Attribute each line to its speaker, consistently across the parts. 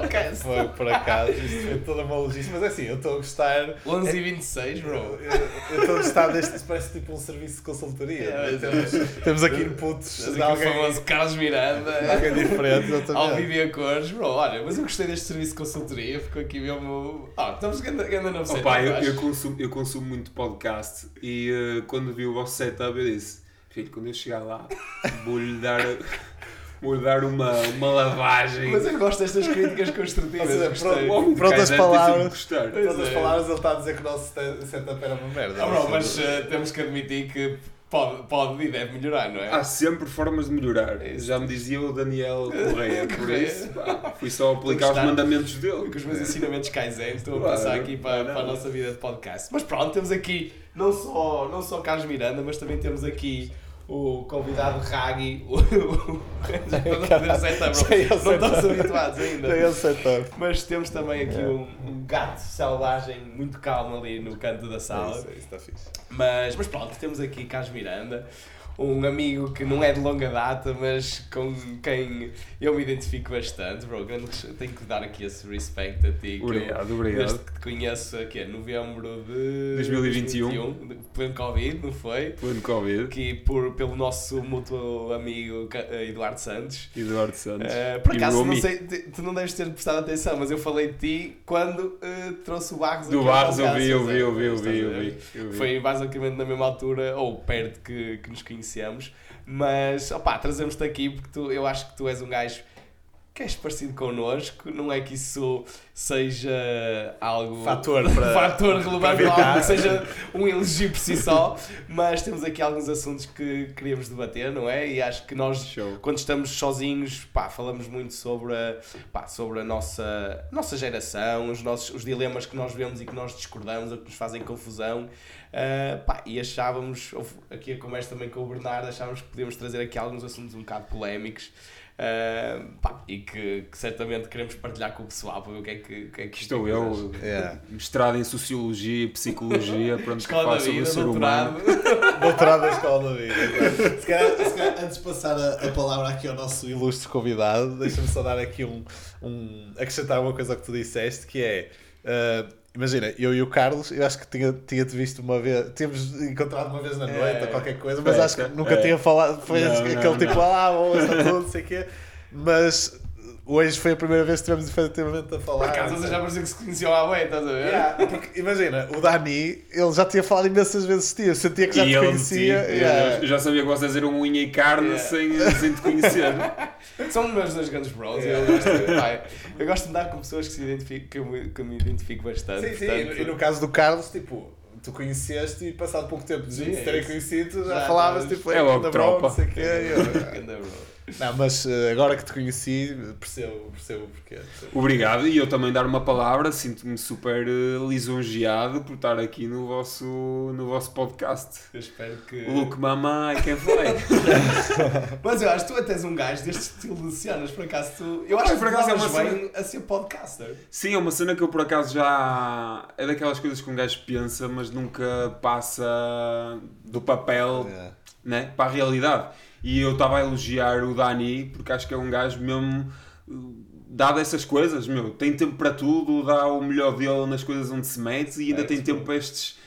Speaker 1: podcast.
Speaker 2: Foi por acaso, isto foi toda uma logística, mas é assim, eu estou a gostar.
Speaker 1: 11 e 26, bro.
Speaker 2: Eu estou a gostar deste, parece tipo um serviço de consultoria.
Speaker 1: É,
Speaker 2: não é? temos, temos aqui inputs
Speaker 1: Tens
Speaker 2: de
Speaker 1: aqui o
Speaker 2: alguém,
Speaker 1: famoso Carlos Miranda.
Speaker 2: alguém diferente.
Speaker 1: Ao
Speaker 2: exatamente.
Speaker 1: vivo e a cores, bro, olha, mas eu gostei deste serviço de consultoria, ficou aqui mesmo. Ah, estamos ganhando setup,
Speaker 3: Opa, eu, eu, consumo, eu consumo muito podcast e eh, quando vi o vosso setup eu disse, filho, quando eu chegar lá vou-lhe dar, vou dar uma, uma lavagem.
Speaker 1: Mas eu gosto destas críticas construtivas,
Speaker 2: Ou seja,
Speaker 1: gostei.
Speaker 2: pronto, Prontas
Speaker 3: ter
Speaker 2: palavras. Em outras
Speaker 1: é.
Speaker 2: palavras, ele está a dizer que o nosso set- setup era uma merda.
Speaker 1: Ah, bro, mas eh, temos que admitir que pode, pode e deve melhorar, não é?
Speaker 3: Há sempre formas de melhorar.
Speaker 1: Isso.
Speaker 3: Já me dizia o Daniel Correia, por
Speaker 1: Correia.
Speaker 3: isso pá, fui só aplicar os mandamentos dele.
Speaker 1: Com os meus ensinamentos Kaizen, estou a
Speaker 3: Claro,
Speaker 1: passar aqui para, para a nossa vida de podcast. Mas pronto, temos aqui não só, não só Carlos Miranda, mas também temos aqui o convidado Ragi, o, o,
Speaker 2: Caralho,
Speaker 1: setup,
Speaker 2: ao
Speaker 1: Não estamos habituados ainda.
Speaker 2: Tem esse setup.
Speaker 1: Mas temos também aqui um, um gato selvagem muito calmo ali no canto da sala.
Speaker 2: É isso, é isso, está fixe.
Speaker 1: Mas, mas pronto, temos aqui Carlos Miranda, um amigo que não é de longa data, mas com quem eu me identifico bastante. Bro, tenho que dar aqui esse respect a ti. que eu-
Speaker 3: Obrigado, obrigado.
Speaker 1: Desde que te conheço aqui em novembro de
Speaker 3: 2021.
Speaker 1: 2021, de- pleno Covid, não foi?
Speaker 3: Pleno Covid.
Speaker 1: Aqui por, pelo nosso mútuo amigo eh, Eduardo Santos.
Speaker 3: Eduardo Santos.
Speaker 1: Eh, por acaso, não sei, tu não deves ter prestado atenção, mas eu falei de ti quando eh, trouxe o Barros
Speaker 3: Do Barros eu vi, eu vi, eu vi. eu vi.
Speaker 1: Foi basicamente na mesma altura, ou perto que, que nos conhecemos. Mas, opá, trazemos-te aqui porque tu, eu acho que tu és um gajo que és parecido connosco. Não é que isso seja algo.
Speaker 2: Fator para-
Speaker 1: fator relevante, algo que seja um elogio por si só. Mas temos aqui alguns assuntos que queríamos debater, não é? E acho que nós
Speaker 3: Show.
Speaker 1: quando estamos sozinhos, pá, falamos muito sobre a, pá, sobre a nossa, nossa geração, os, nossos, os dilemas que nós vemos e que nós discordamos ou que nos fazem confusão. Ah, pá, e achávamos, aqui a conversa também com o Bernardo, achávamos que podíamos trazer aqui alguns assuntos um bocado polémicos. Ah, pá, e que, que certamente queremos partilhar com o pessoal para ver o que é que, o que, é que
Speaker 3: Estou
Speaker 1: que é que
Speaker 3: eu.
Speaker 2: Yeah.
Speaker 3: mestrado em Sociologia e Psicologia, pronto, que
Speaker 1: Escola
Speaker 3: falo
Speaker 1: da
Speaker 3: sobre o ser
Speaker 1: doutorado.
Speaker 3: humano.
Speaker 2: Doutorado da Escola da Vida. Se calhar, se calhar, antes de passar a, a palavra aqui ao nosso ilustre convidado, deixa-me só dar aqui um, um. acrescentar uma coisa ao que tu disseste, que é. ah, imagina, eu e o Carlos, eu acho que tinha- tinha-te visto uma vez, tínhamos encontrado uma vez na noite
Speaker 1: É.
Speaker 2: ou qualquer coisa, mas
Speaker 3: É,
Speaker 2: acho que
Speaker 3: é.
Speaker 2: nunca
Speaker 3: É.
Speaker 2: tinha falado. Foi
Speaker 3: Não,
Speaker 2: aquele
Speaker 3: não,
Speaker 2: tipo,
Speaker 3: não.
Speaker 2: ah, bom, está tudo, não sei o quê. Mas hoje foi a primeira vez que estivemos efetivamente a falar.
Speaker 1: Por acaso vocês já parecia que se conheciam há bem, estás a ver?
Speaker 2: Yeah, porque, imagina, o Dani, ele já tinha falado imensas vezes de ti, eu sentia que já
Speaker 3: E
Speaker 2: te conhecia.
Speaker 3: metia,
Speaker 2: yeah.
Speaker 3: eu já sabia que vocês eram unha e carne
Speaker 1: Yeah.
Speaker 3: sem, sem te conhecer.
Speaker 1: São os meus dois grandes bros. Eu, gosto, pá, eu gosto de andar com pessoas que, se identificam, que, eu, me- que eu me identifico bastante.
Speaker 2: Sim, sim,
Speaker 1: portanto-
Speaker 2: e no caso do Carlos, tipo, tu conheceste e passado pouco tempo de
Speaker 1: Sim, é
Speaker 2: terem conhecido, já,
Speaker 1: Já
Speaker 2: falavas tipo,
Speaker 3: É logo
Speaker 2: "Anda,
Speaker 3: tropa."
Speaker 2: bro, não sei o quê. Não, mas eh, agora que te conheci, percebo, percebo o porquê.
Speaker 3: Obrigado, e eu também dar uma palavra, sinto-me super eh, lisonjeado por estar aqui no vosso, no vosso podcast.
Speaker 1: Eu espero que.
Speaker 3: Look, mama, I can fly.
Speaker 1: Mas eu acho que tu até és um gajo deste estilo de por acaso tu. Eu acho
Speaker 3: Ah,
Speaker 1: que
Speaker 3: por
Speaker 1: tu
Speaker 3: acaso é uma
Speaker 1: bem a ser podcaster.
Speaker 3: Sim, é uma cena que eu por acaso já. É daquelas coisas que um gajo pensa, mas nunca passa do papel
Speaker 2: Yeah.
Speaker 3: né, para a realidade. E eu estava a elogiar o Dani porque acho que é um gajo mesmo. uh, Dado essas coisas, meu, tem tempo para tudo, dá o melhor dele nas coisas onde se mete e ainda
Speaker 1: É,
Speaker 3: tem
Speaker 1: sim.
Speaker 3: tempo para estes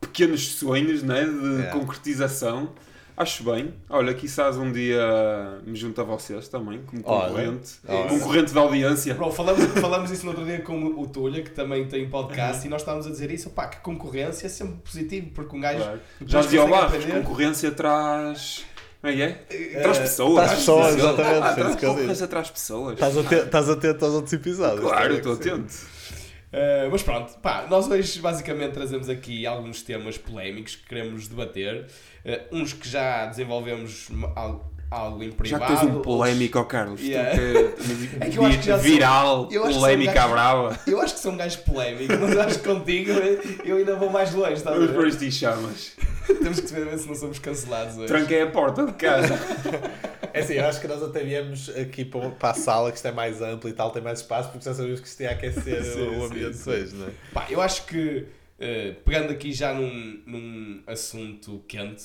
Speaker 3: pequenos sonhos né, de
Speaker 2: Yeah.
Speaker 3: concretização. Acho bem. Olha, quizás um dia me junto a vocês também, como concorrente.
Speaker 2: olha.
Speaker 3: Concorrente da audiência.
Speaker 1: Bro, falamos, falamos isso no outro dia com o Tulha, que também tem
Speaker 3: Uhum.
Speaker 1: podcast, e nós estávamos a dizer isso, pá, que concorrência é sempre positivo, porque um gajo.
Speaker 3: Claro. Já dizia o
Speaker 1: consegue
Speaker 3: Barros,
Speaker 1: aprender.
Speaker 3: concorrência traz. Como é que é?
Speaker 2: Eh,
Speaker 3: Traz pessoas.
Speaker 2: traz pessoas, exatamente,
Speaker 3: Ah, traz pessoas.
Speaker 2: Estás atento, estás atento aos outros episódios.
Speaker 3: Claro, estou atento.
Speaker 1: Uh, mas pronto, pá, nós hoje basicamente trazemos aqui alguns temas polémicos que queremos debater. Uh, uns que já desenvolvemos algo, em
Speaker 3: Já
Speaker 1: privado.
Speaker 3: que tens um polémico, ó Carlos. tu
Speaker 1: Yeah.
Speaker 3: que-
Speaker 1: É que eu acho que já sou-
Speaker 3: viral, polémica
Speaker 1: sou um
Speaker 3: à brava.
Speaker 1: Eu acho que sou um gajo polémico, mas acho que contigo eu ainda vou mais longe, a
Speaker 3: Vamos por isto em chamas.
Speaker 1: Temos que ver se não somos cancelados hoje.
Speaker 3: Tranquei a porta de casa.
Speaker 2: É assim, eu acho que nós até viemos aqui para, para a sala, que isto é mais amplo e tal, tem mais espaço, porque já sabemos que isto ia aquecer
Speaker 1: Sim,
Speaker 2: o ambiente
Speaker 1: sim.
Speaker 2: hoje, não é?
Speaker 1: Pá, eu acho que, eh, pegando aqui já num, num assunto quente,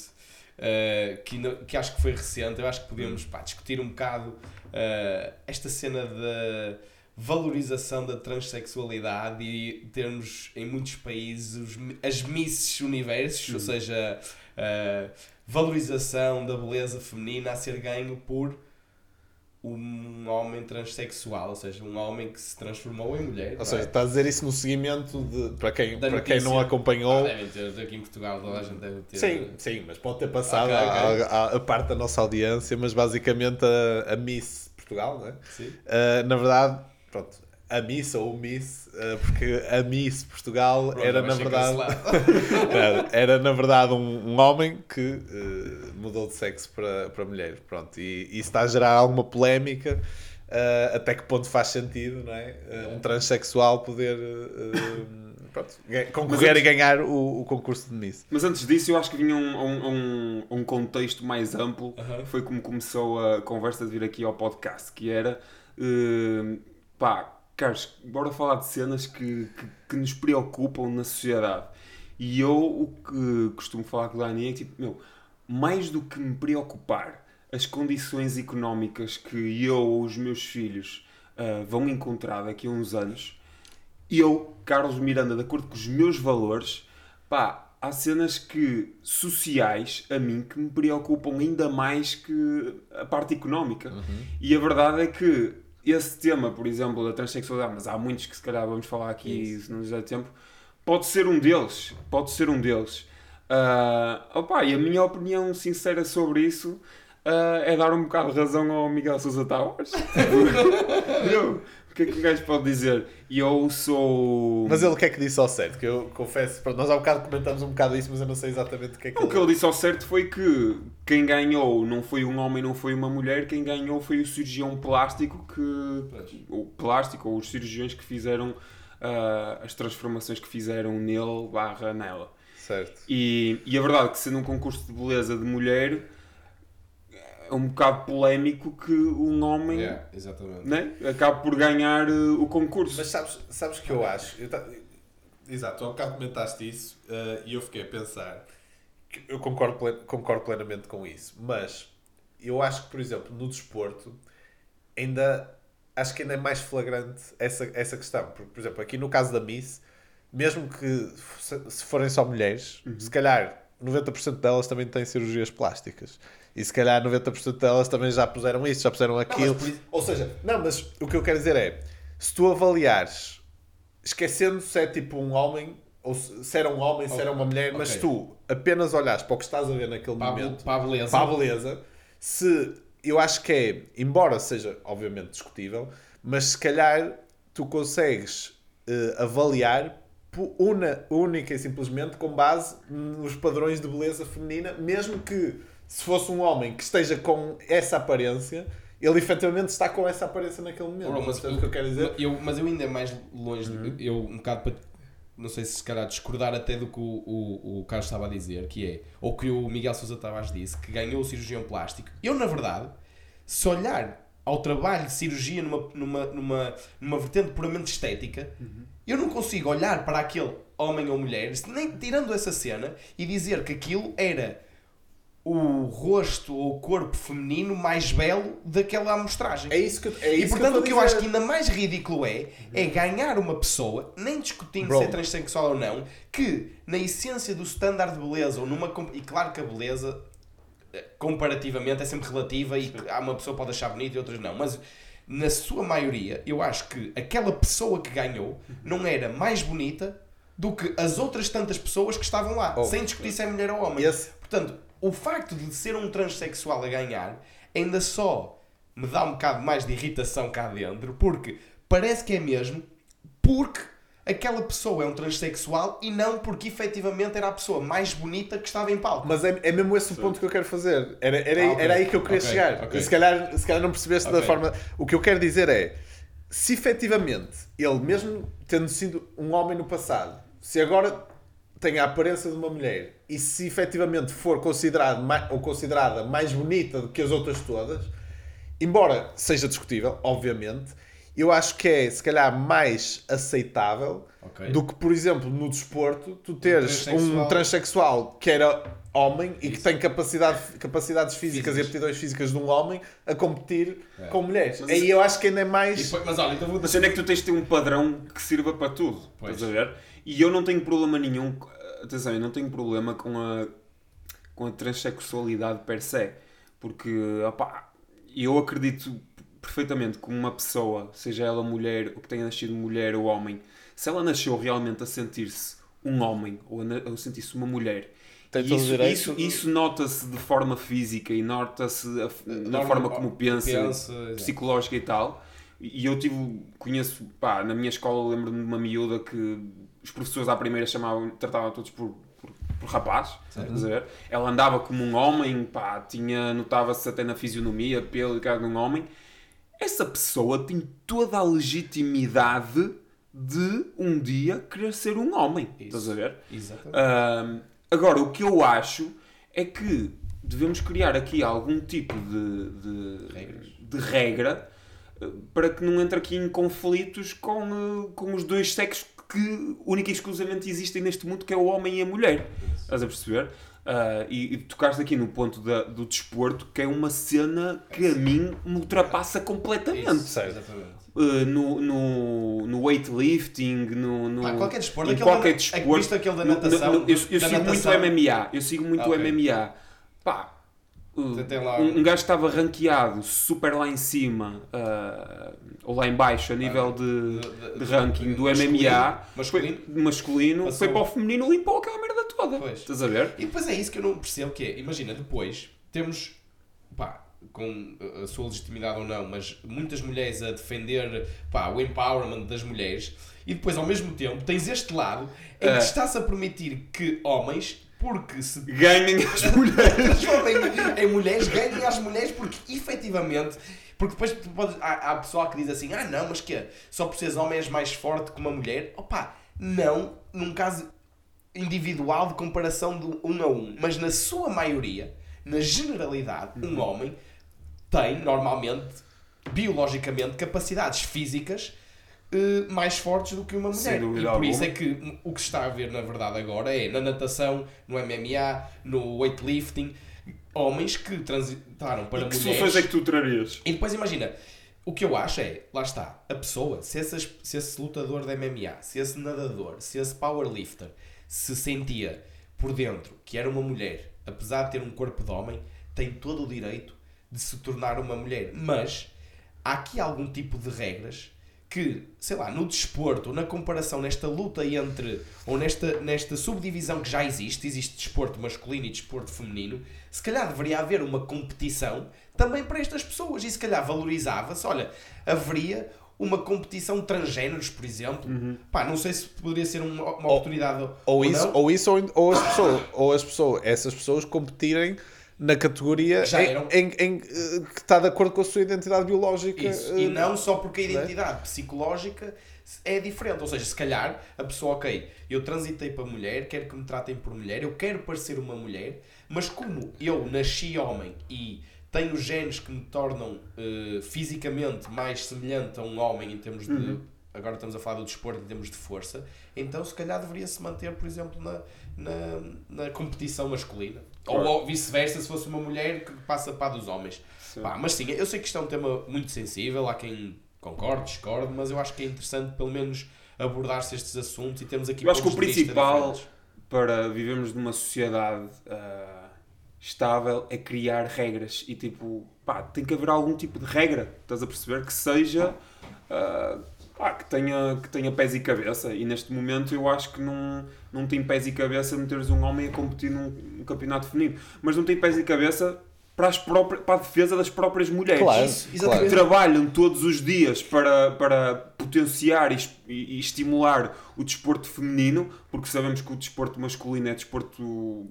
Speaker 1: uh, que, que acho que foi recente. Eu acho que podemos pá, discutir um bocado uh, esta cena da valorização da transexualidade e termos em muitos países as Misses Universos, ou seja, uh, valorização da beleza feminina a ser ganho por um homem transexual, ou seja, um homem que se transformou em mulher.
Speaker 2: Ou
Speaker 1: não
Speaker 2: seja,
Speaker 1: é?
Speaker 2: está a dizer isso no seguimento de. Para quem,
Speaker 1: Da
Speaker 2: para quem não acompanhou.
Speaker 1: Ah, devem ter, aqui em Portugal toda a gente deve ter.
Speaker 2: Sim, sim, mas pode ter passado
Speaker 1: Ok, ok.
Speaker 2: A, a- a parte da nossa audiência, mas basicamente a, a Miss Portugal, né?
Speaker 1: Sim.
Speaker 2: Uh, na verdade, pronto, a Miss ou o Miss, porque a Miss Portugal
Speaker 1: Pronto,
Speaker 2: era na verdade era, na verdade um, um homem que uh, mudou de sexo para, para mulher, pronto, e, isso está a gerar alguma polémica. uh, até que ponto faz sentido, não é? Uh, um transexual poder uh, pronto, concorrer
Speaker 3: antes-
Speaker 2: e ganhar o, o concurso de Miss.
Speaker 3: Mas antes disso, eu acho que vinha um, um, um, um contexto mais amplo. Foi como começou a conversa de vir aqui ao podcast, que era eh, pá, Carlos, bora falar de cenas que, que, que nos preocupam na sociedade. E eu o que costumo falar com o Dani é tipo, meu, mais do que me preocupar as condições económicas que eu ou os meus filhos ah, vão encontrar daqui a uns anos, eu, Carlos Miranda, de acordo com os meus valores, pá, há cenas que sociais a mim que me preocupam ainda mais que a parte económica. E a verdade é que esse tema, por exemplo, da transexualidade, mas há muitos que se calhar vamos falar aqui se não nos der tempo, pode ser um deles. Pode ser um deles. Ah, opa, e a minha opinião sincera sobre isso ah, é dar um bocado de razão ao Miguel Sousa Tavares. Eu, que é que o gajo pode dizer? Eu sou.
Speaker 2: Mas ele o que é que disse ao certo? Que eu confesso, pronto, nós há um bocado comentamos um bocado isso, mas eu não sei exatamente o que é que
Speaker 3: O que ele disse ao certo foi que quem ganhou não foi um homem, não foi uma mulher, quem ganhou foi o cirurgião plástico que. O plástico, ou os cirurgiões que fizeram ah, as transformações que fizeram nele barra nela.
Speaker 2: Certo.
Speaker 3: E, e a verdade é que sendo um concurso de beleza de mulher é um bocado polémico que um homem
Speaker 1: Yeah, exatamente.
Speaker 3: né, acabe por ganhar uh, o concurso.
Speaker 2: Mas sabes, sabes que eu acho? Eu ta- Exato, tu há bocado comentaste isso eh, e eu fiquei a pensar que eu concordo, plen- concordo plenamente com isso, mas eu acho que, por exemplo, no desporto ainda acho que ainda é mais flagrante essa, essa questão. Porque, por exemplo, aqui no caso da Miss, mesmo que se se forem só mulheres, se calhar 90% delas também têm cirurgias plásticas. E se calhar 90% delas também já puseram isso, já puseram aquilo.
Speaker 1: por isso-
Speaker 2: Ou seja, não, mas o que eu quero dizer é, se tu avaliares, esquecendo se é tipo um homem, ou se se era um homem, se era uma mulher, mas tu apenas olhares para o que estás a ver naquele
Speaker 1: Para
Speaker 2: momento,
Speaker 1: para a beleza.
Speaker 2: para a beleza, se eu acho que é, embora seja obviamente discutível, mas se calhar tu consegues eh, avaliar una, única e simplesmente com base nos padrões de beleza feminina, mesmo que se fosse um homem que esteja com essa aparência, ele efetivamente está com essa aparência naquele momento.
Speaker 1: Mas
Speaker 2: o que eu quero dizer?
Speaker 1: Eu, mas eu ainda mais longe, eu um bocado para, não sei se se calhar discordar até do que o, o, o Carlos estava a dizer, que é, ou que o Miguel Sousa Tavares disse, que ganhou o cirurgião plástico. Eu, na verdade, se olhar ao trabalho de cirurgia numa, numa, numa, numa vertente puramente estética, eu não consigo olhar para aquele homem ou mulher, nem tirando essa cena, e dizer que aquilo era o rosto ou o corpo feminino mais belo daquela amostragem.
Speaker 2: É isso que, é
Speaker 1: E
Speaker 2: isso
Speaker 1: portanto
Speaker 2: que
Speaker 1: o que eu acho que ainda mais ridículo é, é ganhar uma pessoa, nem discutindo
Speaker 2: Bro.
Speaker 1: se é transexual ou não, que na essência do standard de beleza, ou numa. E claro que a beleza, eh, comparativamente, é sempre relativa e há uma pessoa que pode achar bonita e outras não, mas na sua maioria, eu acho que aquela pessoa que ganhou não era mais bonita do que as outras tantas pessoas que estavam lá,
Speaker 2: Oh.
Speaker 1: sem discutir se é mulher ou homem. Portanto, o facto de ser um transexual a ganhar ainda só me dá um bocado mais de irritação cá dentro, porque parece que é mesmo porque aquela pessoa é um transexual e não porque efetivamente era a pessoa mais bonita que estava em palco.
Speaker 2: Mas é, é mesmo esse o ponto que eu quero fazer. Era, era, aí-
Speaker 1: Ah, ok.
Speaker 2: era aí que eu queria
Speaker 1: Ok,
Speaker 2: chegar.
Speaker 1: ok.
Speaker 2: E se calhar, se calhar não percebeste da forma. O que eu quero dizer é: se efetivamente ele, mesmo tendo sido um homem no passado, se agora tem a aparência de uma mulher e se efetivamente for considerado mai- ou considerada mais bonita do que as outras todas, embora seja discutível, obviamente, eu acho que é se calhar mais aceitável
Speaker 1: Ok. Ok.
Speaker 2: do que, por exemplo, no desporto, tu teres
Speaker 1: transexual.
Speaker 2: um transexual que era homem e que tem capacidade, capacidades físicas e
Speaker 1: Físicas.
Speaker 2: aptidões físicas de um homem a competir
Speaker 1: É.
Speaker 2: com mulheres.
Speaker 3: Mas
Speaker 2: Aí eu acho que ainda é
Speaker 1: E
Speaker 2: mais.
Speaker 1: depois- mas olha, então vou
Speaker 3: A cena é que tu tens de ter um padrão que sirva para tudo.
Speaker 1: Pois.
Speaker 3: Estás a ver? E eu não tenho problema nenhum. Atenção, eu não tenho problema com a, com a transexualidade per se. Porque, opá, eu acredito perfeitamente que uma pessoa, seja ela mulher ou que tenha nascido mulher ou homem, se ela nasceu realmente a sentir-se um homem ou a, sentir-se uma mulher. Isso, isso, isso nota-se de forma física e nota-se na forma como pensa, psicológica e tal. E eu tive, conheço, pá, na minha escola lembro-me de uma miúda que os professores à primeira chamavam, tratavam todos por, por, por rapaz, estás a ver? Ela andava como um homem, pá, tinha, notava-se até na fisionomia, pelo e cara de um homem. Essa pessoa tem toda a legitimidade de um dia querer ser um homem, estás a ver?
Speaker 1: Exatamente.
Speaker 3: Ahm, agora, o que eu acho é que devemos criar aqui algum tipo de, de,
Speaker 1: Regras.
Speaker 3: de regra eh, para que não entre aqui em conflitos com, eh, com os dois sexos que única e exclusivamente existem neste mundo, que é o homem e a mulher. Estás a perceber? Ah, e, e tocaste aqui no ponto da- do desporto, que é uma cena que a mim me ultrapassa completamente.
Speaker 1: Isso.
Speaker 3: Uh, no, no, no weightlifting, no, no
Speaker 1: Pá, qualquer desporto,
Speaker 3: em qualquer
Speaker 1: da-
Speaker 3: desporto.
Speaker 1: aquele da natação,
Speaker 3: no- no- eu eu
Speaker 1: da
Speaker 3: sigo
Speaker 1: natação.
Speaker 3: muito o MMA, eu sigo muito o
Speaker 1: Ok.
Speaker 3: MMA. Pá, uh, um, um gajo que estava ranqueado super lá em cima, uh, ou lá em baixo, a nível de,
Speaker 1: de-
Speaker 3: de ranking do
Speaker 1: masculino,
Speaker 3: MMA,
Speaker 1: masculino.
Speaker 3: foi, masculino
Speaker 1: Passou.
Speaker 3: foi para o feminino limpou aquela merda toda.
Speaker 1: Pois.
Speaker 3: Estás a ver?
Speaker 1: E depois é isso que eu não percebo que é, imagina, depois temos, pá, com a sua legitimidade ou não, mas muitas mulheres a defender, pá, o empowerment das mulheres e depois ao mesmo tempo tens este lado em
Speaker 3: É.
Speaker 1: que está-se a permitir que homens, porque se
Speaker 3: Ganhem as mulheres.
Speaker 1: transformem em mulheres, ganhem às mulheres porque efetivamente. Porque depois tu podes, há, há pessoal que diz assim: ah, não, mas que é? Só por seres homem és mais forte que uma mulher? Opa, não, num caso individual de comparação de um a um, mas na sua maioria, na generalidade,
Speaker 3: Uhum.
Speaker 1: um homem tem normalmente, biologicamente, capacidades físicas eh, mais fortes do que uma mulher.
Speaker 3: dúvida
Speaker 1: E por isso é que o que se está a ver na verdade agora é na natação, no MMA, no weightlifting, homens que transitaram para
Speaker 3: que
Speaker 1: mulheres.
Speaker 3: soluções é que tu trarias?
Speaker 1: E depois imagina, o que eu acho é, lá está, a pessoa, se, essas, se esse lutador de MMA, se esse nadador, se esse powerlifter se sentia por dentro que era uma mulher, apesar de ter um corpo de homem, tem todo o direito de se tornar uma mulher. Mas há aqui algum tipo de regras que, sei lá, no desporto, ou na comparação, nesta luta entre, ou nesta, nesta subdivisão que já existe, existe desporto masculino e desporto feminino, se calhar deveria haver uma competição também para estas pessoas e se calhar valorizava-se, olha, haveria uma competição de transgéneros, por exemplo. Pá, não sei se poderia ser uma, uma oportunidade
Speaker 2: Ou isso,
Speaker 1: não.
Speaker 2: ou, isso ou, ou as pessoas, ou as pessoas, essas pessoas competirem na categoria
Speaker 1: Já
Speaker 2: em,
Speaker 1: eram.
Speaker 2: em- em, eh, que está de acordo com a sua identidade biológica.
Speaker 1: Isso.
Speaker 2: eh,
Speaker 1: E não só porque a identidade psicológica é diferente. Ou seja, se calhar a pessoa, ok, eu transitei para mulher, quero que me tratem por mulher, eu quero parecer uma mulher, mas como eu nasci homem e tenho genes que me tornam eh, fisicamente mais semelhante a um homem em termos de. Agora estamos a falar do desporto em termos de força, então se calhar deveria se manter, por exemplo, na, na, na competição masculina. Ou,
Speaker 3: Claro.
Speaker 1: ou vice-versa, se fosse uma mulher que passa para a dos homens. Pá, mas sim, eu sei que isto é um tema muito sensível, há quem concorde, discorde, mas eu acho que é interessante pelo menos abordar-se estes assuntos e temos aqui
Speaker 3: Eu acho que o principal para vivermos numa sociedade ah, estável é criar regras e tipo, pá, tem que haver algum tipo de regra, estás a perceber? Que seja ah, pá, que, tenha, que tenha pés e cabeça. E neste momento eu acho que não, não tem pés e cabeça meteres um homem a competir num, num campeonato feminino, mas não tem pés e cabeça para, as próprias, para a defesa das próprias mulheres.
Speaker 2: Claro,
Speaker 1: Isso,
Speaker 3: que trabalham todos os dias para, para potenciar e, e- estimular o desporto feminino, porque sabemos que o desporto masculino é desporto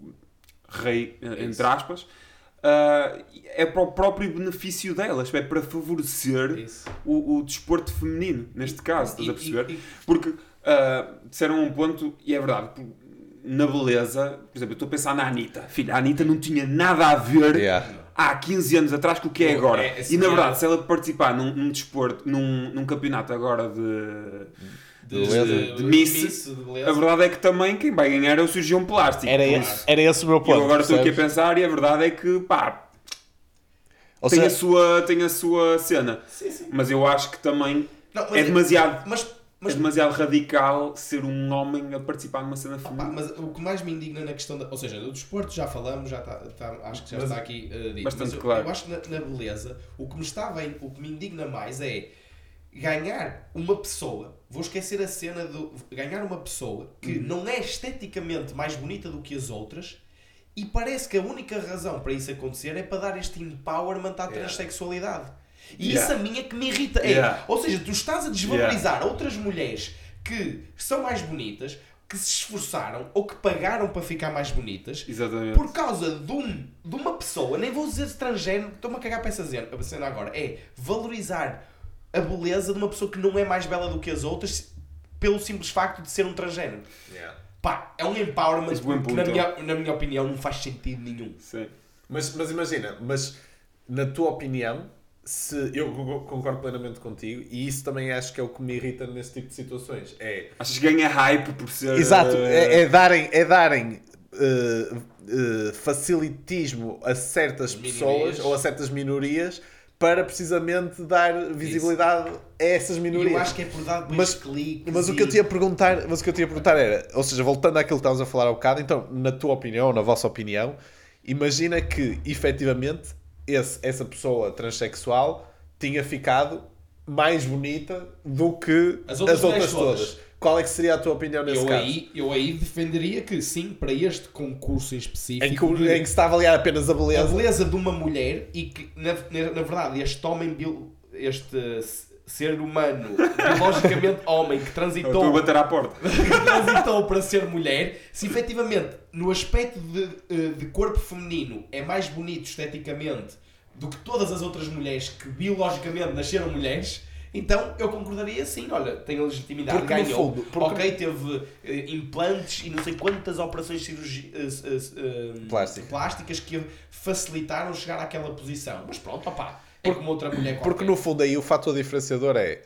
Speaker 3: rei, eh, entre
Speaker 1: Isso.
Speaker 3: aspas, ah, é para o próprio benefício delas, é para favorecer o, o desporto feminino, neste caso, estás a perceber?
Speaker 1: e- e-
Speaker 3: Porque ah, disseram um ponto, e é verdade, na beleza, por exemplo, eu estou a pensar na Anitta. Filha, a Anitta não tinha nada a ver
Speaker 2: Yeah.
Speaker 3: há 15 anos atrás com o que é agora.
Speaker 1: é- é
Speaker 3: e na
Speaker 1: assim,
Speaker 3: verdade,
Speaker 1: é-
Speaker 3: se ela participar num, num desporto, num, num campeonato agora de,
Speaker 1: de,
Speaker 2: Beleza.
Speaker 3: de Miss,
Speaker 1: de beleza.
Speaker 3: A verdade é que também quem vai ganhar é o cirurgião plástico.
Speaker 2: Era, esse, era esse o meu ponto.
Speaker 3: Eu agora estou aqui a pensar e a verdade é que, pá,
Speaker 2: Ou
Speaker 3: tem,
Speaker 2: seja,
Speaker 3: a sua, tem a sua cena.
Speaker 1: Sim, sim.
Speaker 3: Mas eu acho que também
Speaker 1: Não, mas
Speaker 3: é demasiado,
Speaker 1: Mas,
Speaker 3: é
Speaker 1: mas,
Speaker 3: demasiado radical ser um homem a participar numa cena feminina.
Speaker 1: mas o que mais me indigna na questão da. Ou seja, do desporto já falamos, já está, está- acho que já
Speaker 3: Mas-
Speaker 1: está aqui uh, dito.
Speaker 3: bastante
Speaker 1: mas eu,
Speaker 3: claro.
Speaker 1: eu acho que na, na beleza, o que me está bem, o que me indigna mais é ganhar uma pessoa. Vou esquecer a cena do. Ganhar uma pessoa que
Speaker 3: Uhum.
Speaker 1: não é esteticamente mais bonita do que as outras. E parece que a única razão para isso acontecer é para dar este empowerment à transexualidade. E
Speaker 3: Yeah.
Speaker 1: isso a mim é que me irrita. É,
Speaker 3: Yeah.
Speaker 1: Ou seja, tu estás a desvalorizar outras mulheres que são mais bonitas, que se esforçaram ou que pagaram para ficar mais bonitas
Speaker 3: Exatamente.
Speaker 1: por causa de, um, de uma pessoa, nem vou dizer transgénero, estou-me a cagar para essa cena agora, é valorizar a beleza de uma pessoa que não é mais bela do que as outras pelo simples facto de ser um transgénero.
Speaker 2: Yeah.
Speaker 1: Pá, é um empowerment
Speaker 3: bom
Speaker 1: que na
Speaker 3: ponto.
Speaker 1: minha, na minha opinião não faz sentido nenhum.
Speaker 3: Sim.
Speaker 2: Mas, mas imagina, mas na tua opinião, se eu co- concordo plenamente contigo, e isso também acho que é o que me irrita nesse tipo de situações. É
Speaker 3: Achas que ganha hype por ser.
Speaker 2: Exato,
Speaker 3: eh,
Speaker 2: é, é darem, é darem eh, eh, facilitismo a certas
Speaker 1: Minorias.
Speaker 2: pessoas ou a certas minorias para precisamente dar visibilidade a essas
Speaker 1: E
Speaker 2: minorias.
Speaker 1: eu acho que é por dar
Speaker 2: Mas-
Speaker 1: cliques
Speaker 2: Mas o
Speaker 1: e-
Speaker 2: que eu te ia perguntar, mas o que eu te ia perguntar era, ou seja, voltando àquilo que estávamos a falar há bocado, então, na tua opinião, na vossa opinião, imagina que efetivamente esse, essa pessoa transexual tinha ficado mais bonita do que
Speaker 1: As
Speaker 2: as
Speaker 1: outras
Speaker 2: outras,
Speaker 1: mulheres todas.
Speaker 2: todas. Qual é que seria a tua opinião nesse
Speaker 1: Eu
Speaker 2: caso?
Speaker 1: aí, eu aí defenderia que sim, para este concurso em específico,
Speaker 2: Em que, em que se está a avaliar apenas a
Speaker 1: a
Speaker 2: beleza.
Speaker 1: beleza de uma mulher e que, na, na, na verdade, este homem, este ser humano, biologicamente homem, que
Speaker 3: Eu estou a
Speaker 1: transitou,
Speaker 3: bater à porta.
Speaker 1: que transitou para ser mulher, se efetivamente no aspecto de, eh, de corpo feminino é mais bonito esteticamente do que todas as outras mulheres que biologicamente nasceram mulheres. Então eu concordaria sim, olha, tem a legitimidade,
Speaker 2: Porque,
Speaker 1: ganhou.
Speaker 2: fundo, porque-
Speaker 1: Ok, teve eh, implantes e não sei quantas operações cirurgi- eh, eh, eh,
Speaker 2: Plástica.
Speaker 1: plásticas que facilitaram chegar àquela posição. Mas pronto, opá, é como outra mulher
Speaker 2: Porque
Speaker 1: qualquer.
Speaker 2: no fundo aí o fator diferenciador é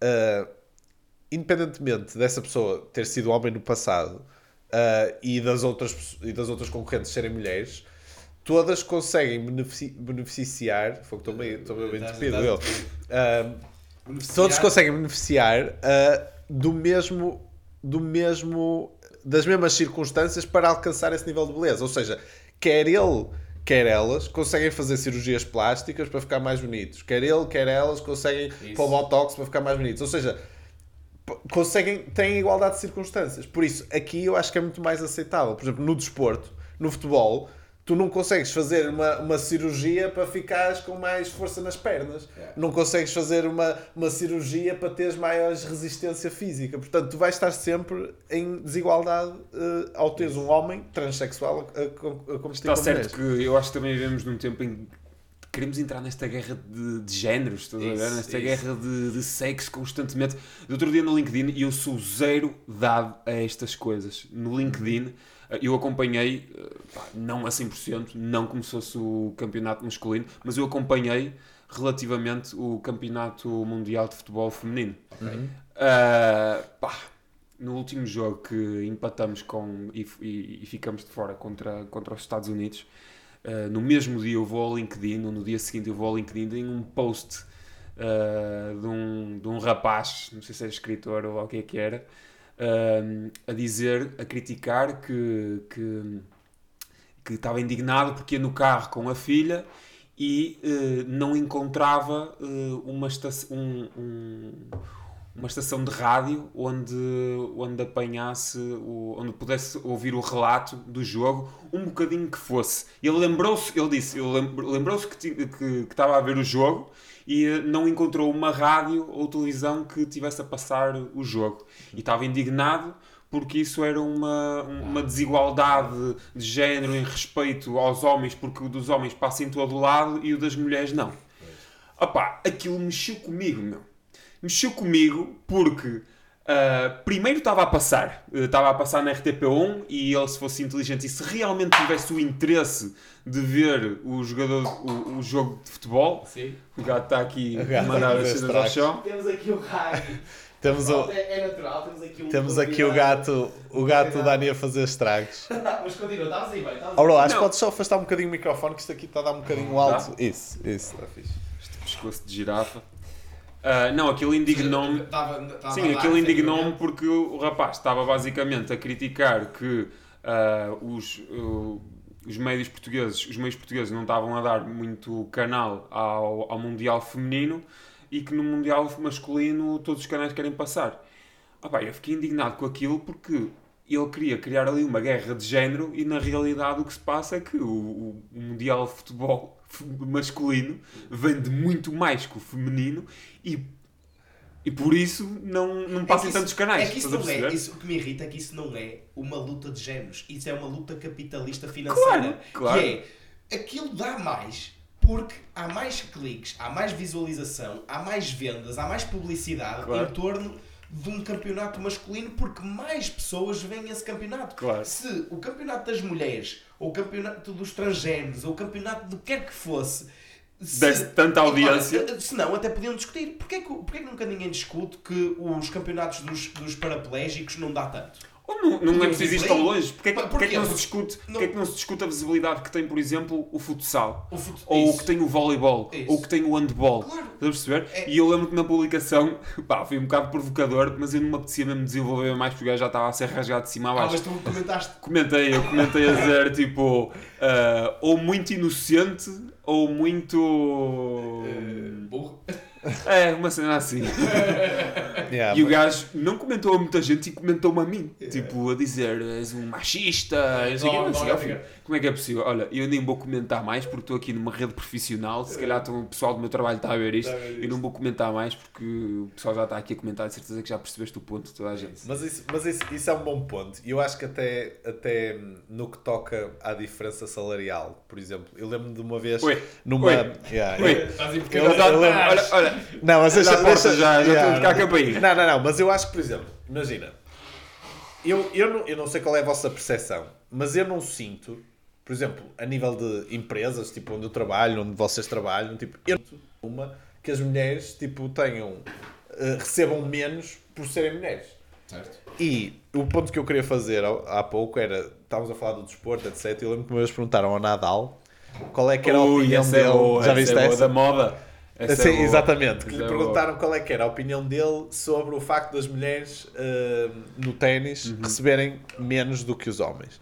Speaker 2: ah, independentemente dessa pessoa ter sido homem no passado e, das outras, e das outras concorrentes serem mulheres, todas conseguem benefici- beneficiar. Foi que estou meio, estou meio bem
Speaker 1: Beneficiar-
Speaker 2: todos conseguem beneficiar ah, do mesmo do mesmo das mesmas circunstâncias para alcançar esse nível de beleza. Ou seja quer ele quer elas conseguem fazer cirurgias plásticas para ficar mais bonitos. Quer ele quer elas conseguem
Speaker 1: Isso.
Speaker 2: pôr botox para ficar mais bonitos. Ou seja conseguem têm igualdade de circunstâncias. Por isso aqui eu acho que é muito mais aceitável. Por exemplo no desporto no futebol tu não consegues fazer uma, uma cirurgia para ficares com mais força nas pernas.
Speaker 1: Yeah.
Speaker 2: Não consegues fazer uma, uma cirurgia para teres mais resistência física. Portanto, tu vais estar sempre em desigualdade eh, ao teres um homem transexual a, a, a competir
Speaker 3: Está
Speaker 2: com
Speaker 3: certo que eu acho que também vivemos num tempo em que queremos entrar nesta guerra de, de géneros, estás a ver? Nesta
Speaker 1: isso.
Speaker 3: guerra de, de sexo constantemente. Do outro dia no LinkedIn, e eu sou zero dado a estas coisas. No LinkedIn, eh, eu acompanhei, eh, pá, não a 100%, não como se fosse o campeonato masculino, mas eu acompanhei relativamente o campeonato mundial de futebol feminino.
Speaker 2: Uhum.
Speaker 3: Ah, pá, no último jogo que empatamos com e, e- e ficamos de fora contra, contra os Estados Unidos, ah, no mesmo dia eu vou ao LinkedIn, ou no dia seguinte eu vou ao LinkedIn, tem um post ah, de, um, de um rapaz, não sei se é escritor ou o que é que era, ah, a dizer, a criticar que, que, que estava indignado porque ia no carro com a filha e não encontrava uma, estação, um, um- uma estação de rádio onde, onde apanhasse, o, onde pudesse ouvir o relato do jogo, um bocadinho que fosse. Ele lembrou-se, ele disse, ele lem- lembrou-se que, que, que estava a ver o jogo e eh, não encontrou uma rádio ou televisão que tivesse a passar o jogo. E estava indignado porque isso era uma, uma desigualdade de género em respeito aos homens, porque o dos homens passa em todo lado e o das mulheres não. Opá, aquilo mexeu comigo, meu. Mexeu comigo porque ah, primeiro estava a passar, eh, estava a passar na RTP1 e ele se fosse inteligente e se realmente tivesse o interesse de ver o, jogador, o, o jogo de futebol,
Speaker 1: Sim.
Speaker 3: o gato está aqui a mandar as cenas ao chão.
Speaker 1: Temos aqui o Rag.
Speaker 2: Temos, o,
Speaker 1: É, é natural, temos aqui um.
Speaker 2: temos aqui o gato, o gato Dani a fazer estragos.
Speaker 1: Mas continua, estavas aí bem. estavas aí
Speaker 2: Ora, acho que podes só afastar um bocadinho o microfone, que isto aqui está a dar um bocadinho alto. Isso, isso, está fixe.
Speaker 3: Este pescoço de girafa. Ah, não, aquilo indignou-me. Sim, aquilo indignou-me porque o rapaz estava basicamente a criticar que ah, os, uh, os médios portugueses, os meios portugueses não estavam a dar muito canal ao, ao Mundial feminino e que no Mundial masculino todos os canais querem passar. Ah, pá, eu fiquei indignado com aquilo porque ele queria criar ali uma guerra de género e na realidade o que se passa é que o, o- o Mundial de Futebol masculino vende muito mais que o feminino e, e por isso não, não passa
Speaker 1: É
Speaker 3: em
Speaker 1: que
Speaker 3: tantos canais.
Speaker 1: É que isso não é, isso, o que me irrita é que isso não é uma luta de géneros, isso é uma luta capitalista financeira.
Speaker 3: claro.
Speaker 1: Que é, aquilo dá mais porque há mais cliques, há mais visualização, há mais vendas, há mais publicidade
Speaker 3: Claro.
Speaker 1: em torno de um campeonato masculino porque mais pessoas veem esse campeonato.
Speaker 3: Claro.
Speaker 1: Se o campeonato das mulheres, ou o campeonato dos transgêneros, ou o campeonato do que quer que fosse, se-
Speaker 3: Desse tanta audiência.
Speaker 1: Epá, se não, até podiam discutir. Porquê que, porquê que nunca ninguém discute que os campeonatos dos, dos paraplégicos não dá tanto?
Speaker 3: Ou não, não é preciso ir tão longe. Porquê, é que-
Speaker 1: Pá,
Speaker 3: porquê é que
Speaker 1: porquê?
Speaker 3: não se discute,
Speaker 1: Não-
Speaker 3: porquê é que não se discute a visibilidade que tem, por exemplo, o futsal?
Speaker 1: O fut-
Speaker 3: Ou
Speaker 1: isso.
Speaker 3: que tem o voleibol,
Speaker 1: Isso.
Speaker 3: ou que tem o handball.
Speaker 1: Claro.
Speaker 3: Estás a perceber?
Speaker 1: É-
Speaker 3: E eu lembro que na publicação, pá, foi um bocado provocador, mas eu não me apetecia mesmo desenvolver mais porque o gajo já estava a ser rasgado de cima a
Speaker 1: Ah,
Speaker 3: baixo.
Speaker 1: mas tu comentaste.
Speaker 3: Comentei, eu comentei a dizer tipo, ah, ou muito inocente, ou muito.
Speaker 1: Burro.
Speaker 3: É, uma cena assim.
Speaker 2: Yeah,
Speaker 3: E o gajo não comentou a muita gente e comentou-me a mim. Tipo, a dizer, és um machista. não.
Speaker 1: Não,
Speaker 3: Eu assim,
Speaker 1: não,
Speaker 3: "Ó, filho, como é que é possível? Olha, eu nem vou comentar mais porque estou aqui numa rede profissional. Se calhar então, o pessoal do meu trabalho está a ver isto.
Speaker 2: Está a ver
Speaker 3: Eu não vou comentar mais porque o pessoal já está aqui a comentar. De certeza que já percebeste o ponto de toda a gente.
Speaker 2: Mas, isso, mas isso, isso é um bom ponto. E eu acho que até, até no que toca à diferença salarial, por exemplo, eu lembro de uma vez
Speaker 3: Oi,
Speaker 2: numa.
Speaker 3: oi,
Speaker 2: Yeah,
Speaker 3: oi.
Speaker 2: eu- Eu-
Speaker 1: eu,
Speaker 2: eu lembro-
Speaker 3: Olha, olha,
Speaker 2: Não, mas deixa, deixa-
Speaker 3: já, já estou a
Speaker 2: yeah,
Speaker 3: ficar
Speaker 2: não.
Speaker 3: a campainha.
Speaker 2: Não, não, não, mas eu acho que, por exemplo, imagina, eu, eu, não, eu não sei qual é a vossa percepção, mas eu não sinto, por exemplo, a nível de empresas, tipo onde eu trabalho, onde vocês trabalham, tipo, eu uma que as mulheres tipo, tenham, eh, recebam menos por serem mulheres.
Speaker 1: Certo.
Speaker 2: E o ponto que eu queria fazer há pouco era, estávamos a falar do desporto, etc. Eu lembro que uma vez perguntaram ao Nadal qual é que era a
Speaker 3: Ui,
Speaker 2: opinião
Speaker 3: essa
Speaker 2: dele.
Speaker 3: é boa,
Speaker 2: Já
Speaker 3: essa
Speaker 2: viste
Speaker 3: é boa, da moda. Essa
Speaker 2: Sim,
Speaker 3: é boa.
Speaker 2: exatamente. Que lhe
Speaker 3: é
Speaker 2: perguntaram qual é que era a opinião dele sobre o facto das mulheres eh, no ténis
Speaker 3: Uhum.
Speaker 2: receberem menos do que os homens.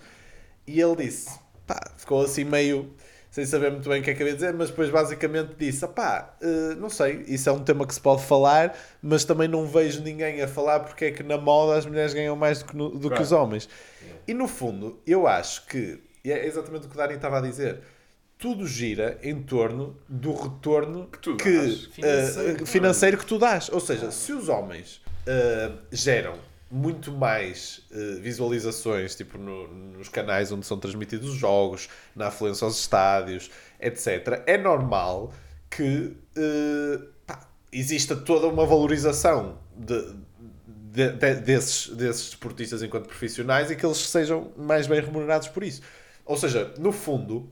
Speaker 2: E ele disse, pá, ficou assim meio sem saber muito bem o que é que havia de dizer, mas depois basicamente disse, pá, eh, não sei, isso é um tema que se pode falar, mas também não vejo ninguém a falar porque é que na moda as mulheres ganham mais do que, no- do que os homens. E no fundo, eu acho que, e é exatamente o que o Dani estava a dizer, tudo gira em torno do retorno que,
Speaker 3: tu dás.
Speaker 2: eh,
Speaker 1: Financeiro.
Speaker 2: financeiro que tu dás. Ou seja, se os homens eh, geram muito mais eh, visualizações tipo no- nos canais onde são transmitidos os jogos, na afluência aos estádios, etc., é normal que eh, pá, exista toda uma valorização de, de- de- desses, desses desportistas enquanto profissionais e que eles sejam mais bem remunerados por isso. Ou seja, no fundo,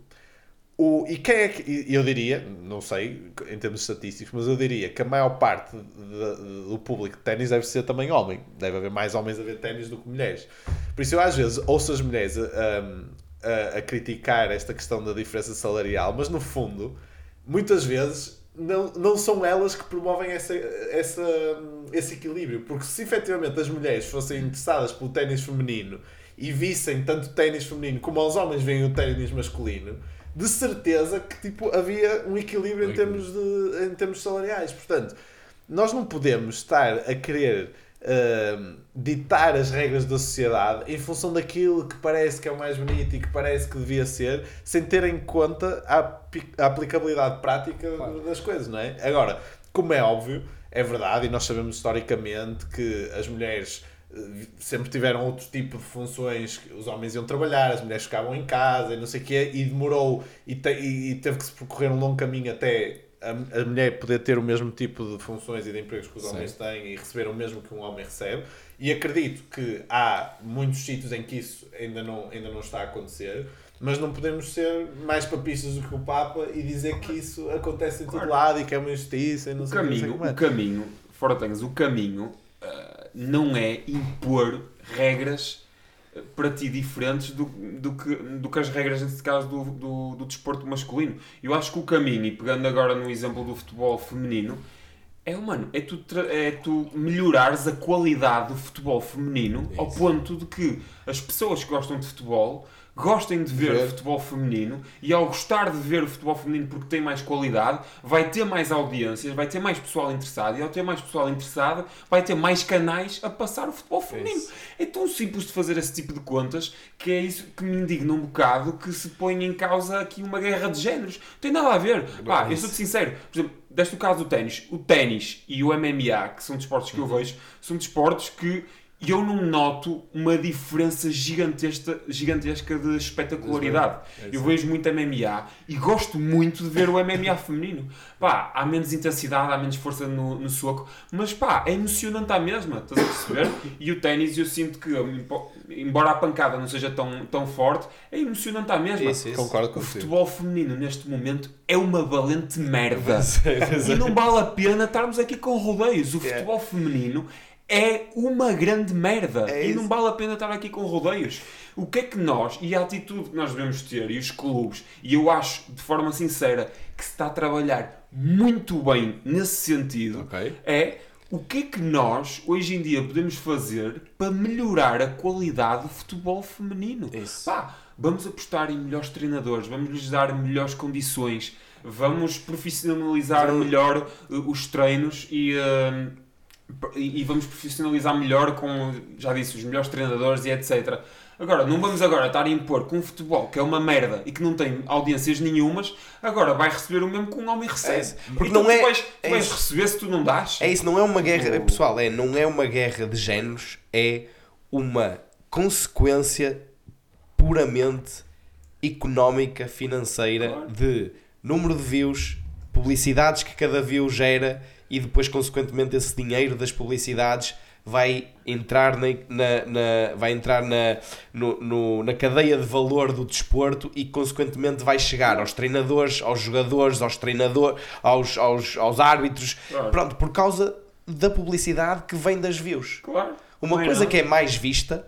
Speaker 2: o, e quem é que. Eu diria, não sei em termos estatísticos, mas eu diria que a maior parte de- de- do público de ténis deve ser também homem. Deve haver mais homens a ver ténis do que mulheres. Por isso eu às vezes ouço as mulheres um, a, a criticar esta questão da diferença salarial, mas no fundo, muitas vezes. Não, não são elas que promovem essa, essa, esse equilíbrio, porque se efetivamente as mulheres fossem interessadas pelo ténis feminino e vissem tanto o ténis feminino como os homens veem o ténis masculino, de certeza que tipo, havia um equilíbrio em termos, de, em termos salariais. Portanto, nós não podemos estar a querer ahm, ditar as regras da sociedade em função daquilo que parece que é o mais bonito e que parece que devia ser, sem ter em conta a, a aplicabilidade prática das coisas, não é? Agora, como é óbvio, é verdade, e nós sabemos historicamente que as mulheres sempre tiveram outro tipo de funções que os homens iam trabalhar, as mulheres ficavam em casa e não sei o quê, e demorou e, te- e- teve que se percorrer um longo caminho até a, a mulher poder ter o mesmo tipo de funções e de empregos que os homens têm e receber o mesmo que um homem recebe. E acredito que há muitos sítios em que isso ainda não, ainda não está a acontecer, mas não podemos ser mais papistas do que o Papa e dizer que isso acontece em todo
Speaker 3: Claro.
Speaker 2: lado e que é uma injustiça e não
Speaker 3: O
Speaker 2: sei o que, é.
Speaker 3: o caminho, fora tenhas o caminho, não é impor regras eh, para ti diferentes do, do, que, do que as regras, neste caso, do, do, do desporto masculino. Eu acho que o caminho, e pegando agora no exemplo do futebol feminino, é, mano, é tu, é tu melhorares a qualidade do futebol feminino ao ponto de que as pessoas que gostam de futebol gostem de ver,
Speaker 2: Ver.
Speaker 3: o futebol feminino e ao gostar de ver o futebol feminino porque tem mais qualidade, vai ter mais audiências, vai ter mais pessoal interessado e ao ter mais pessoal interessado, vai ter mais canais a passar o futebol feminino. É tão simples de fazer esse tipo de contas que é isso que me indigna um bocado que se põe em causa aqui uma guerra de géneros. Não tem nada a ver. Pá, eu sou-te sincero. Por exemplo, deste o caso do ténis. O ténis e o MMA, que são desportos que eu vejo, são desportos que eu não noto uma diferença gigantesca, gigantesca de espetacularidade. Eu vejo muito MMA e gosto muito de ver o MMA feminino. Pá, há menos intensidade, há menos força no, no soco, mas pá, é emocionante à mesma, estás a perceber? E o ténis eu sinto que, embora a pancada não seja tão, tão forte, é emocionante à mesma.
Speaker 1: Isso, isso.
Speaker 2: Concordo
Speaker 3: O
Speaker 2: contigo.
Speaker 3: futebol feminino neste momento é uma valente merda. E não vale a pena estarmos aqui com rodeios. O futebol feminino é uma grande merda.
Speaker 1: É
Speaker 3: e não vale a pena estar aqui com rodeios. O que é que nós, e a atitude que nós devemos ter, e os clubes, e eu acho de forma sincera que se está a trabalhar muito bem nesse sentido,
Speaker 2: Ok.
Speaker 3: é o que é que nós hoje em dia podemos fazer para melhorar a qualidade do futebol feminino?
Speaker 1: Isso.
Speaker 3: Pá, vamos apostar em melhores treinadores, vamos lhes dar melhores condições, vamos profissionalizar melhor uh, os treinos e, uh, e, e vamos profissionalizar melhor com, já disse, os melhores treinadores e etc. Agora, não vamos agora estar a impor que um futebol que é uma merda e que não tem audiências nenhumas, agora vai receber o mesmo que um homem recebe.
Speaker 1: É. Porque
Speaker 3: Então
Speaker 1: não
Speaker 3: tu
Speaker 1: é-
Speaker 3: vais, tu
Speaker 1: é
Speaker 3: vais receber se tu não dás.
Speaker 1: É isso, não é uma guerra, pessoal, é, não é uma guerra de géneros, é uma consequência puramente económica, financeira,
Speaker 3: Claro.
Speaker 1: de número de views, publicidades que cada view gera e depois, consequentemente, esse dinheiro das publicidades vai entrar na, na, na- vai entrar na, no- no- na cadeia de valor do desporto e consequentemente vai chegar aos treinadores, aos jogadores, aos treinadores, aos, aos, aos árbitros,
Speaker 3: Claro.
Speaker 1: pronto, por causa da publicidade que vem das views.
Speaker 3: Claro.
Speaker 1: Uma
Speaker 3: Não
Speaker 1: coisa que é mais vista,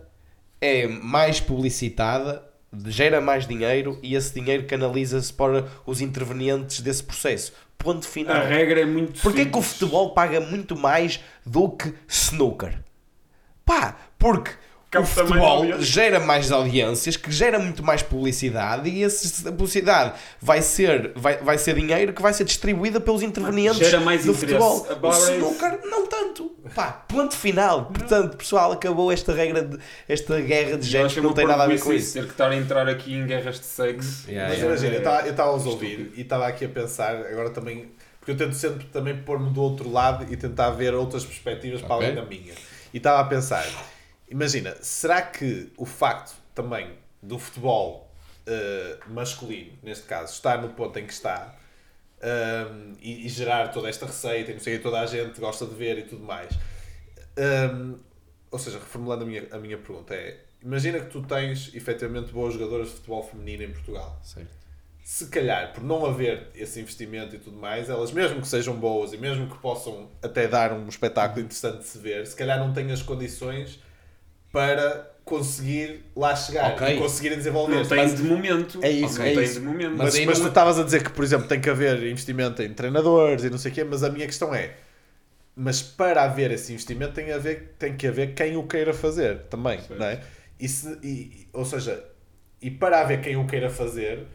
Speaker 1: é mais publicitada, gera mais dinheiro e esse dinheiro canaliza-se para os intervenientes desse processo. Ponto final.
Speaker 3: A regra é muito
Speaker 1: Porquê que o
Speaker 3: simples.
Speaker 1: futebol paga muito mais do que snooker? Pá, porque o
Speaker 3: mais
Speaker 1: futebol gera mais audiências, que gera muito mais publicidade e essa publicidade vai ser, vai, vai ser dinheiro que vai ser distribuída pelos intervenientes
Speaker 3: Gera mais
Speaker 1: do
Speaker 3: interesse.
Speaker 1: futebol.
Speaker 3: A
Speaker 1: O
Speaker 3: é
Speaker 1: snooker não tanto. Pá, ponto final. Portanto, pessoal, acabou esta regra, de, esta guerra de géneros
Speaker 3: acho
Speaker 1: que
Speaker 3: é
Speaker 1: não tem nada a ver com isso.
Speaker 3: ter que estar a entrar aqui em guerras de sexo.
Speaker 1: Yeah,
Speaker 2: Mas
Speaker 1: yeah.
Speaker 2: imagina,
Speaker 3: É-
Speaker 2: eu estava- eu estava a ouvir e estava aqui a pensar, agora também, porque eu tento sempre também pôr-me do outro lado e tentar ver outras perspectivas para
Speaker 1: Ok.
Speaker 2: além da minha. E estava a pensar, imagina, será que o facto também do futebol eh, masculino, neste caso, estar no ponto em que está ehm, e, e gerar toda esta receita e não sei toda a gente gosta de ver e tudo mais. ehm, ou seja, reformulando a minha, a minha pergunta, é imagina que tu tens efetivamente boas jogadoras de futebol feminino em Portugal
Speaker 1: Certo.
Speaker 2: se calhar, por não haver esse investimento e tudo mais, elas mesmo que sejam boas e mesmo que possam até dar um espetáculo interessante de se ver, se calhar não têm as condições para conseguir lá chegar
Speaker 1: Ok.
Speaker 2: e conseguirem desenvolver.
Speaker 3: Não tem
Speaker 2: mas,
Speaker 3: de momento.
Speaker 2: É isso,
Speaker 3: não
Speaker 2: é
Speaker 3: tem
Speaker 2: isso.
Speaker 3: de momento.
Speaker 2: mas,
Speaker 1: Mas
Speaker 2: mas
Speaker 1: não-
Speaker 2: tu estavas a dizer que, por exemplo, tem que haver investimento em treinadores e não sei o quê, mas a minha questão é mas para haver esse investimento tem, a haver, tem que haver quem o queira fazer também,
Speaker 3: Certo.
Speaker 2: não é? E se, e, ou seja, e para haver quem o queira fazer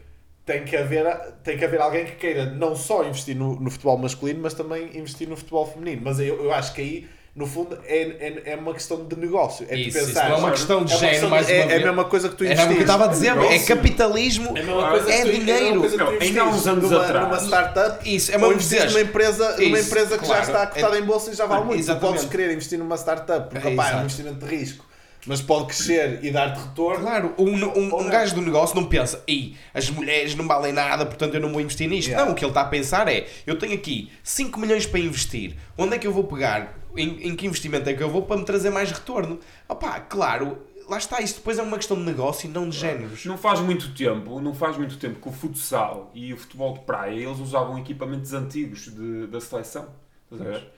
Speaker 2: tem que haver, tem que haver alguém que queira não só investir no, no futebol masculino, mas também investir no futebol feminino. Mas eu, eu acho que aí, no fundo, é, é, é uma questão de negócio. É
Speaker 1: Isso,
Speaker 2: tu
Speaker 1: isso
Speaker 2: pensar,
Speaker 1: não é uma questão de
Speaker 2: é uma
Speaker 1: género,
Speaker 2: questão
Speaker 1: mais
Speaker 2: de-
Speaker 1: uma
Speaker 2: é, é
Speaker 1: vez.
Speaker 2: a mesma coisa que tu
Speaker 1: Era o que eu estava a dizer, é
Speaker 3: negócio.
Speaker 1: capitalismo,
Speaker 2: É
Speaker 1: é
Speaker 2: coisa que tu- é
Speaker 1: dinheiro.
Speaker 3: ainda há uns anos
Speaker 2: numa,
Speaker 3: atrás.
Speaker 2: numa startup
Speaker 1: Isso, é
Speaker 2: ou
Speaker 1: uma
Speaker 2: investir
Speaker 1: dizer-
Speaker 2: numa empresa, numa empresa que já
Speaker 1: claro.
Speaker 2: está cotada
Speaker 1: É-
Speaker 2: em bolsa e já vale muito. Tu
Speaker 1: exatamente.
Speaker 2: podes querer investir numa startup, porque
Speaker 1: É,
Speaker 2: é um investimento de risco, mas pode crescer e dar-te retorno.
Speaker 1: Claro, um, um,
Speaker 2: Ou
Speaker 1: um gajo do negócio não pensa, Ei, as mulheres não valem nada, portanto eu não vou investir nisto.
Speaker 2: Yeah.
Speaker 1: Não, o que ele está a pensar é, eu tenho aqui 5 milhões para investir, onde é que eu vou pegar, em, em que investimento é que eu vou para me trazer mais retorno? Opá, claro, lá está, isso depois é uma questão de negócio e não de géneros.
Speaker 3: Não faz muito tempo, não faz muito tempo que o futsal e o futebol de praia eles usavam equipamentos antigos de- da seleção. Estás a ver?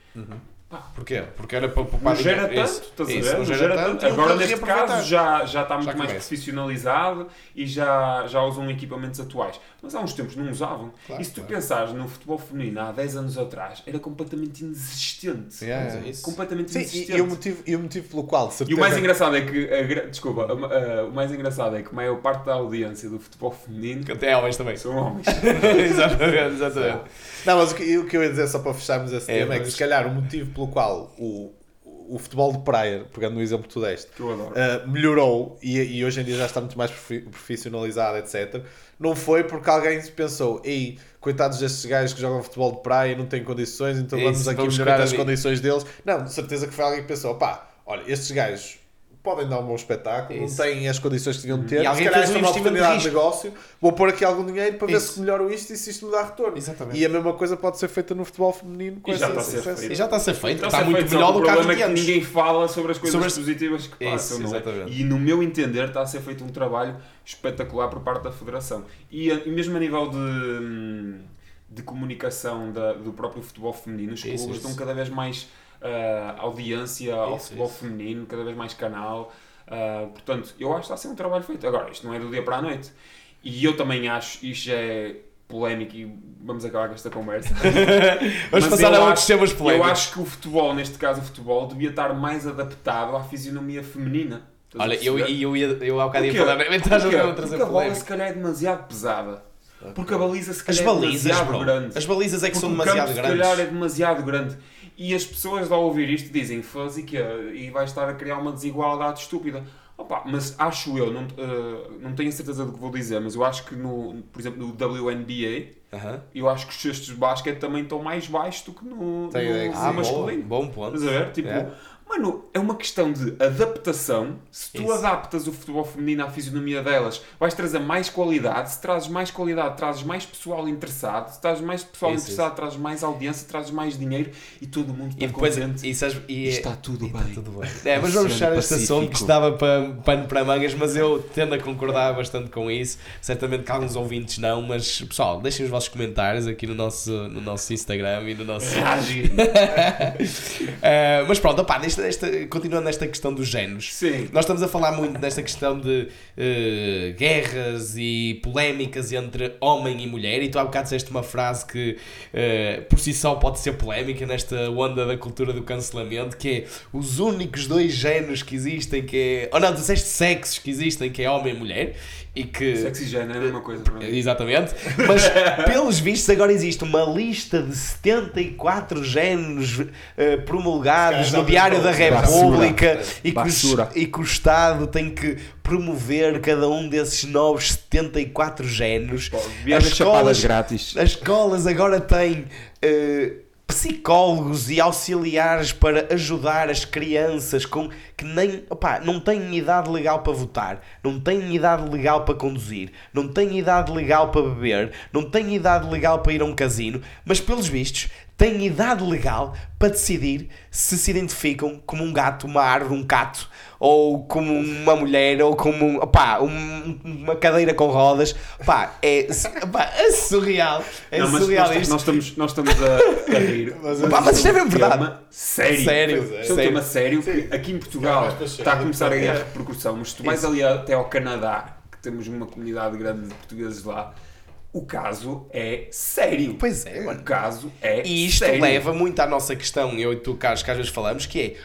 Speaker 1: Porquê? Porque era para poupar
Speaker 3: Não gera
Speaker 1: dinheiro.
Speaker 3: tanto,
Speaker 1: Isso,
Speaker 3: estás a ver?
Speaker 1: não gera
Speaker 3: gera
Speaker 1: tanto,
Speaker 3: tanto.
Speaker 1: ele
Speaker 3: Agora, neste caso, já, já está muito
Speaker 1: Já
Speaker 3: mais profissionalizado e já, já usam equipamentos atuais. Mas há uns tempos não usavam.
Speaker 1: Claro,
Speaker 3: e se tu
Speaker 1: claro.
Speaker 3: pensares no futebol feminino há 10 anos atrás, era completamente inexistente.
Speaker 2: Yeah.
Speaker 1: Mas é isso.
Speaker 3: Completamente
Speaker 2: Sim,
Speaker 3: inexistente.
Speaker 2: e, e o motivo, e o motivo pelo qual, de
Speaker 3: E
Speaker 2: certeza,
Speaker 3: o mais engraçado é que, a desculpa, a- a- o mais engraçado é que a maior parte da audiência do futebol feminino
Speaker 1: Que até homens também.
Speaker 3: são homens.
Speaker 1: exatamente, exatamente.
Speaker 2: Não, mas o que, o que eu ia dizer só para fecharmos esse
Speaker 1: É,
Speaker 2: tema é que
Speaker 1: mas-
Speaker 2: se calhar o motivo pelo qual o, o futebol de praia, pegando no exemplo que tu deste,
Speaker 3: Que
Speaker 2: uh, melhorou e, e hoje em dia já está muito mais profi- profissionalizado, etc. Não foi porque alguém pensou, ei, coitados destes gajos que jogam futebol de praia e não têm condições, então
Speaker 1: Isso,
Speaker 2: vamos aqui
Speaker 1: vamos
Speaker 2: melhorar as condições deles. Não, de certeza que foi alguém que pensou, pá, olha, estes gajos podem dar um bom espetáculo,
Speaker 1: Isso.
Speaker 2: não têm as condições que deviam ter,
Speaker 1: E
Speaker 2: se
Speaker 1: alguém
Speaker 2: calhar
Speaker 1: fez
Speaker 2: esta é uma
Speaker 1: de
Speaker 2: oportunidade de
Speaker 1: risco.
Speaker 2: negócio, vou pôr aqui algum dinheiro para ver
Speaker 1: Isso.
Speaker 2: se melhoro isto e se isto me dá retorno.
Speaker 1: Exatamente.
Speaker 2: E a mesma coisa pode ser feita no futebol feminino com
Speaker 3: E já
Speaker 2: essa
Speaker 3: está a ser
Speaker 2: essência.
Speaker 3: feito.
Speaker 1: E já está a ser feito. Está
Speaker 3: é
Speaker 1: muito
Speaker 3: feito,
Speaker 1: melhor do que há
Speaker 3: O problema
Speaker 1: 20
Speaker 3: é que
Speaker 1: anos.
Speaker 3: ninguém fala sobre as coisas
Speaker 1: Sobre as-
Speaker 3: positivas que
Speaker 1: Isso,
Speaker 3: passam, é?
Speaker 1: exatamente.
Speaker 3: E no meu entender está a ser feito um trabalho espetacular por parte da Federação. E, a- e mesmo a nível de, hum, de comunicação da- do próprio futebol feminino, os
Speaker 1: Isso,
Speaker 3: clubes
Speaker 1: isso.
Speaker 3: dão cada vez mais ah, audiência ao
Speaker 1: Isso,
Speaker 3: futebol
Speaker 1: isso.
Speaker 3: feminino, cada vez mais canal. Ah, portanto, eu acho que está a ser um trabalho feito. Agora, isto não é do dia para a noite. E eu também acho, isto é polémico e vamos acabar com esta conversa.
Speaker 1: Vamos
Speaker 3: Mas
Speaker 1: passar
Speaker 3: eu
Speaker 1: a outros temas
Speaker 3: Eu
Speaker 1: polémicos.
Speaker 3: acho que o futebol, neste caso o futebol, devia estar mais adaptado à fisionomia feminina. Estás
Speaker 1: Olha, eu, eu, ia, eu há bocado ia falar, mas estás a ver
Speaker 3: Porque a bola se calhar é demasiado pesada. Porque a baliza se
Speaker 1: As
Speaker 3: calhar é
Speaker 1: balizas,
Speaker 3: demasiado
Speaker 1: bro.
Speaker 3: grande.
Speaker 1: As balizas é que
Speaker 3: Porque
Speaker 1: são
Speaker 3: o
Speaker 1: demasiado
Speaker 3: campo,
Speaker 1: grandes.
Speaker 3: se calhar é demasiado grande. E as pessoas ao ouvir isto dizem faz e que e vai estar a criar uma desigualdade estúpida. Opa, mas acho eu, não, eh, não tenho a certeza do que vou dizer, mas eu acho que no, por exemplo, no WNBA,
Speaker 1: Aham.
Speaker 3: eu acho que os cestos de basquete também estão mais baixos do que no, no
Speaker 2: sim.
Speaker 1: Ah,
Speaker 3: masculino.
Speaker 1: bom, bom ponto.
Speaker 3: Estás a ver? Tipo,
Speaker 1: É.
Speaker 3: mano, é uma questão de adaptação. Se tu
Speaker 1: Isso.
Speaker 3: adaptas o futebol feminino à fisionomia delas, vais trazer mais qualidade. Se trazes mais qualidade, trazes mais pessoal interessado. Se trazes mais pessoal
Speaker 1: Isso,
Speaker 3: interessado, trazes mais audiência, trazes mais dinheiro e todo mundo está
Speaker 1: E depois,
Speaker 3: contente.
Speaker 1: e, sabes- e,
Speaker 3: Está tudo
Speaker 1: e
Speaker 3: bem.
Speaker 1: está tudo bem. É, mas vamos fechar este assunto que estava para pano para mangas, mas eu tendo a concordar bastante com isso. Certamente que alguns ouvintes não, mas pessoal, deixem os vossos comentários aqui no nosso, no nosso Instagram e no nosso. Uh, mas pronto, opá, esta, continuando nesta questão dos géneros.
Speaker 3: Sim.
Speaker 1: Nós estamos a falar muito nesta questão de uh, guerras e polémicas entre homem e mulher, e tu há bocado disseste uma frase que uh, por si só pode ser polémica nesta onda da cultura do cancelamento, que é os únicos dois géneros que existem, que é. Ou não, disseste sexos que existem, que é homem e mulher, e que.
Speaker 3: Sexy género é a mesma coisa mim.
Speaker 1: Exatamente. Mas, pelos vistos, agora existe uma lista de 74 géneros eh, promulgados no Diário da
Speaker 2: pensou.
Speaker 1: República e que, e que o Estado tem que promover cada um desses novos 74 géneros.
Speaker 3: Devia
Speaker 1: As escolas,
Speaker 3: grátis.
Speaker 1: as escolas agora têm eh, psicólogos e auxiliares para ajudar as crianças com que nem não têm idade legal para votar, não têm idade legal para conduzir, não têm idade legal para beber, não têm idade legal para ir a um casino, mas pelos vistos têm idade legal para decidir se se identificam como um gato, uma árvore, um cato, ou como uma mulher, ou como um, opá, um- uma cadeira com rodas. Opá, é, opá, é surreal. É
Speaker 3: Não, mas
Speaker 1: surreal
Speaker 3: nós,
Speaker 1: isto.
Speaker 3: nós estamos, nós estamos a, a rir.
Speaker 1: Pá, mas isto é mesmo verdade.
Speaker 3: tema Sério.
Speaker 1: Sério,
Speaker 3: Isto é um
Speaker 1: sério.
Speaker 3: tema sério que aqui em Portugal
Speaker 2: Mas, mas,
Speaker 3: está a começar a ganhar
Speaker 2: é.
Speaker 3: repercussão. Mas se tu vais ali até ao Canadá, que temos uma comunidade grande de portugueses lá, o caso é sério.
Speaker 1: Pois é,
Speaker 3: O
Speaker 1: mano.
Speaker 3: caso é
Speaker 1: E isto
Speaker 3: sério.
Speaker 1: leva muito à nossa questão, eu e tu, Carlos, que às vezes falamos, que é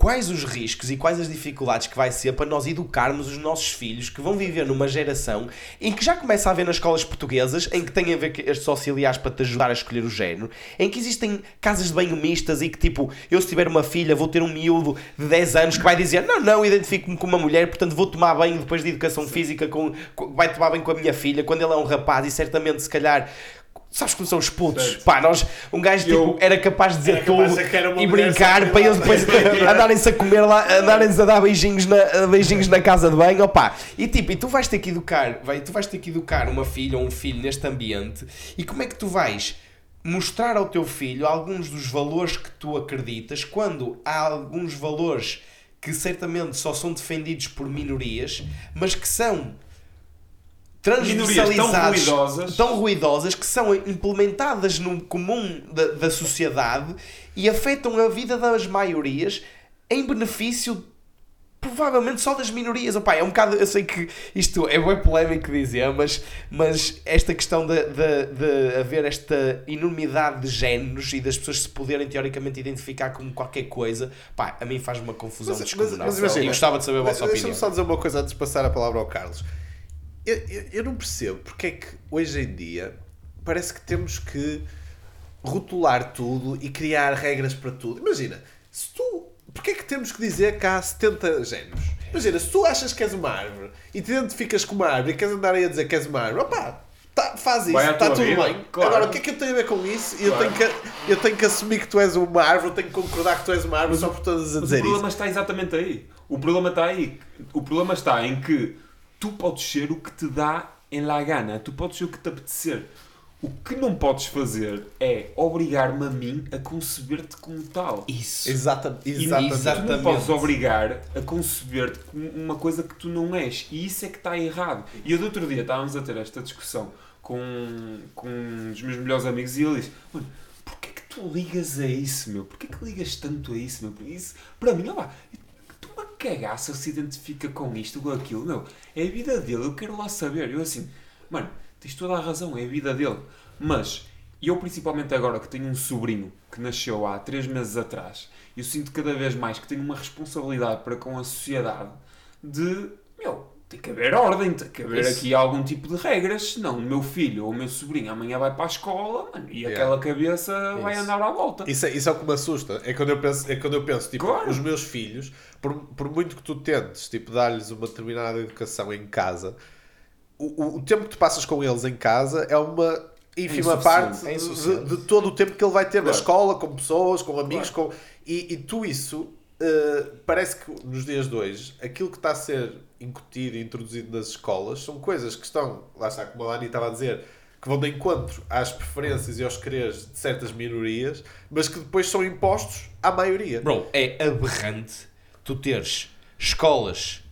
Speaker 1: quais os riscos e quais as dificuldades que vai ser para nós educarmos os nossos filhos que vão viver numa geração em que já começa a haver nas escolas portuguesas, em que tem a ver estes auxiliares para te ajudar a escolher o género, em que existem casas de banho mistas e que tipo, eu se tiver uma filha vou ter um miúdo de 10 anos que vai dizer não, não, identifico-me com uma mulher, portanto vou tomar banho depois de educação física, com- vai tomar banho com a minha filha, quando ele é um rapaz e certamente se calhar Sabes como são os putos?
Speaker 2: Certo.
Speaker 1: Pá, nós, um gajo tipo,
Speaker 3: Eu-
Speaker 1: era capaz de dizer
Speaker 2: Era capaz de
Speaker 1: tudo e brincar para eles depois andarem-se a comer lá, andarem-se a dar beijinhos na, beijinhos na casa de banho, opá. E tipo, e tu vais ter que educar, vai, tu vais ter que educar uma filha ou um filho neste ambiente e como é que tu vais mostrar ao teu filho alguns dos valores que tu acreditas quando há alguns valores que certamente só são defendidos por minorias, mas que são transversalizados,
Speaker 3: tão ruidosas.
Speaker 1: tão ruidosas que são implementadas no comum da, da sociedade e afetam a vida das maiorias em benefício provavelmente só das minorias. Opa, é um bocado, eu sei que isto é bem polémico dizer, mas, mas esta questão de, de, de haver esta enormidade de géneros e das pessoas se poderem teoricamente identificar como qualquer coisa, pá, a mim faz uma confusão
Speaker 2: Mas- mas-
Speaker 1: descomunal.
Speaker 2: mas imagina,
Speaker 1: e gostava de saber a vossa
Speaker 2: Deixa-me
Speaker 1: opinião.
Speaker 2: só dizer uma coisa antes de passar a palavra ao Carlos. Eu, eu, eu não percebo porque é que hoje em dia parece que temos que rotular tudo e criar regras para tudo. Imagina, se tu. Porque é que temos que dizer que há 70 géneros? Imagina, se tu achas que és uma árvore e te identificas com uma árvore e queres andar aí a dizer que és uma árvore, opá, tá, faz isso, está tudo
Speaker 3: vida,
Speaker 2: bem.
Speaker 3: claro.
Speaker 2: Agora, o que é que eu tenho a ver com isso? Eu,
Speaker 3: Claro.
Speaker 2: tenho que, eu tenho que assumir que tu és uma árvore, tenho que concordar que tu és uma árvore só por todas a
Speaker 3: Mas
Speaker 2: dizer
Speaker 3: o problema
Speaker 2: isso.
Speaker 3: está exatamente aí. O problema está aí. O problema está em que tu podes ser o que te dá em la gana. Tu podes ser o que te apetecer. O que não podes fazer é obrigar-me a mim a conceber-te como tal.
Speaker 1: Isso.
Speaker 2: Exata,
Speaker 3: E
Speaker 2: exatamente.
Speaker 3: tu não
Speaker 1: Exatamente.
Speaker 3: podes obrigar a conceber-te como uma coisa que tu não és. E isso é que está errado. E eu do outro dia estávamos a ter esta discussão com, com um dos meus melhores amigos e ele disse: Mano, porquê que tu ligas a isso, meu? Porquê que ligas tanto a isso, meu? Porque isso, para mim, olha lá, uma cagaça se identifica com isto ou com aquilo, meu. É a vida dele, eu quero lá saber. Eu assim, mano, tens toda a razão, é a vida dele. Mas eu, principalmente agora que tenho um sobrinho que nasceu há três meses atrás, eu sinto cada vez mais que tenho uma responsabilidade para com a sociedade de, meu, tem que haver ordem, tem que haver
Speaker 2: Isso.
Speaker 3: aqui algum tipo de regras, senão o meu filho ou o meu sobrinho amanhã vai para a escola mano, e
Speaker 2: Yeah.
Speaker 3: aquela cabeça vai
Speaker 2: Isso.
Speaker 3: andar à volta.
Speaker 2: Isso é, isso é o que me assusta. É quando eu penso, é quando eu penso tipo,
Speaker 3: Claro.
Speaker 2: os meus filhos, por, por muito que tu tentes tipo, dar-lhes uma determinada educação em casa, o, o, o tempo que tu passas com eles em casa é uma ínfima
Speaker 3: insuficiente.
Speaker 2: parte
Speaker 1: É
Speaker 2: de-
Speaker 1: insuficiente.
Speaker 2: de, todo o tempo que ele vai ter na
Speaker 3: Claro.
Speaker 2: escola, com pessoas, com amigos, com, e, e tu isso. eh, parece que nos dias de hoje aquilo que está a ser incutido e introduzido nas escolas são coisas que estão, lá está, como a Ani estava a dizer, que vão de encontro às preferências e aos quereres de certas minorias, mas que depois são impostos à maioria.
Speaker 1: Bro, é aberrante tu teres escolas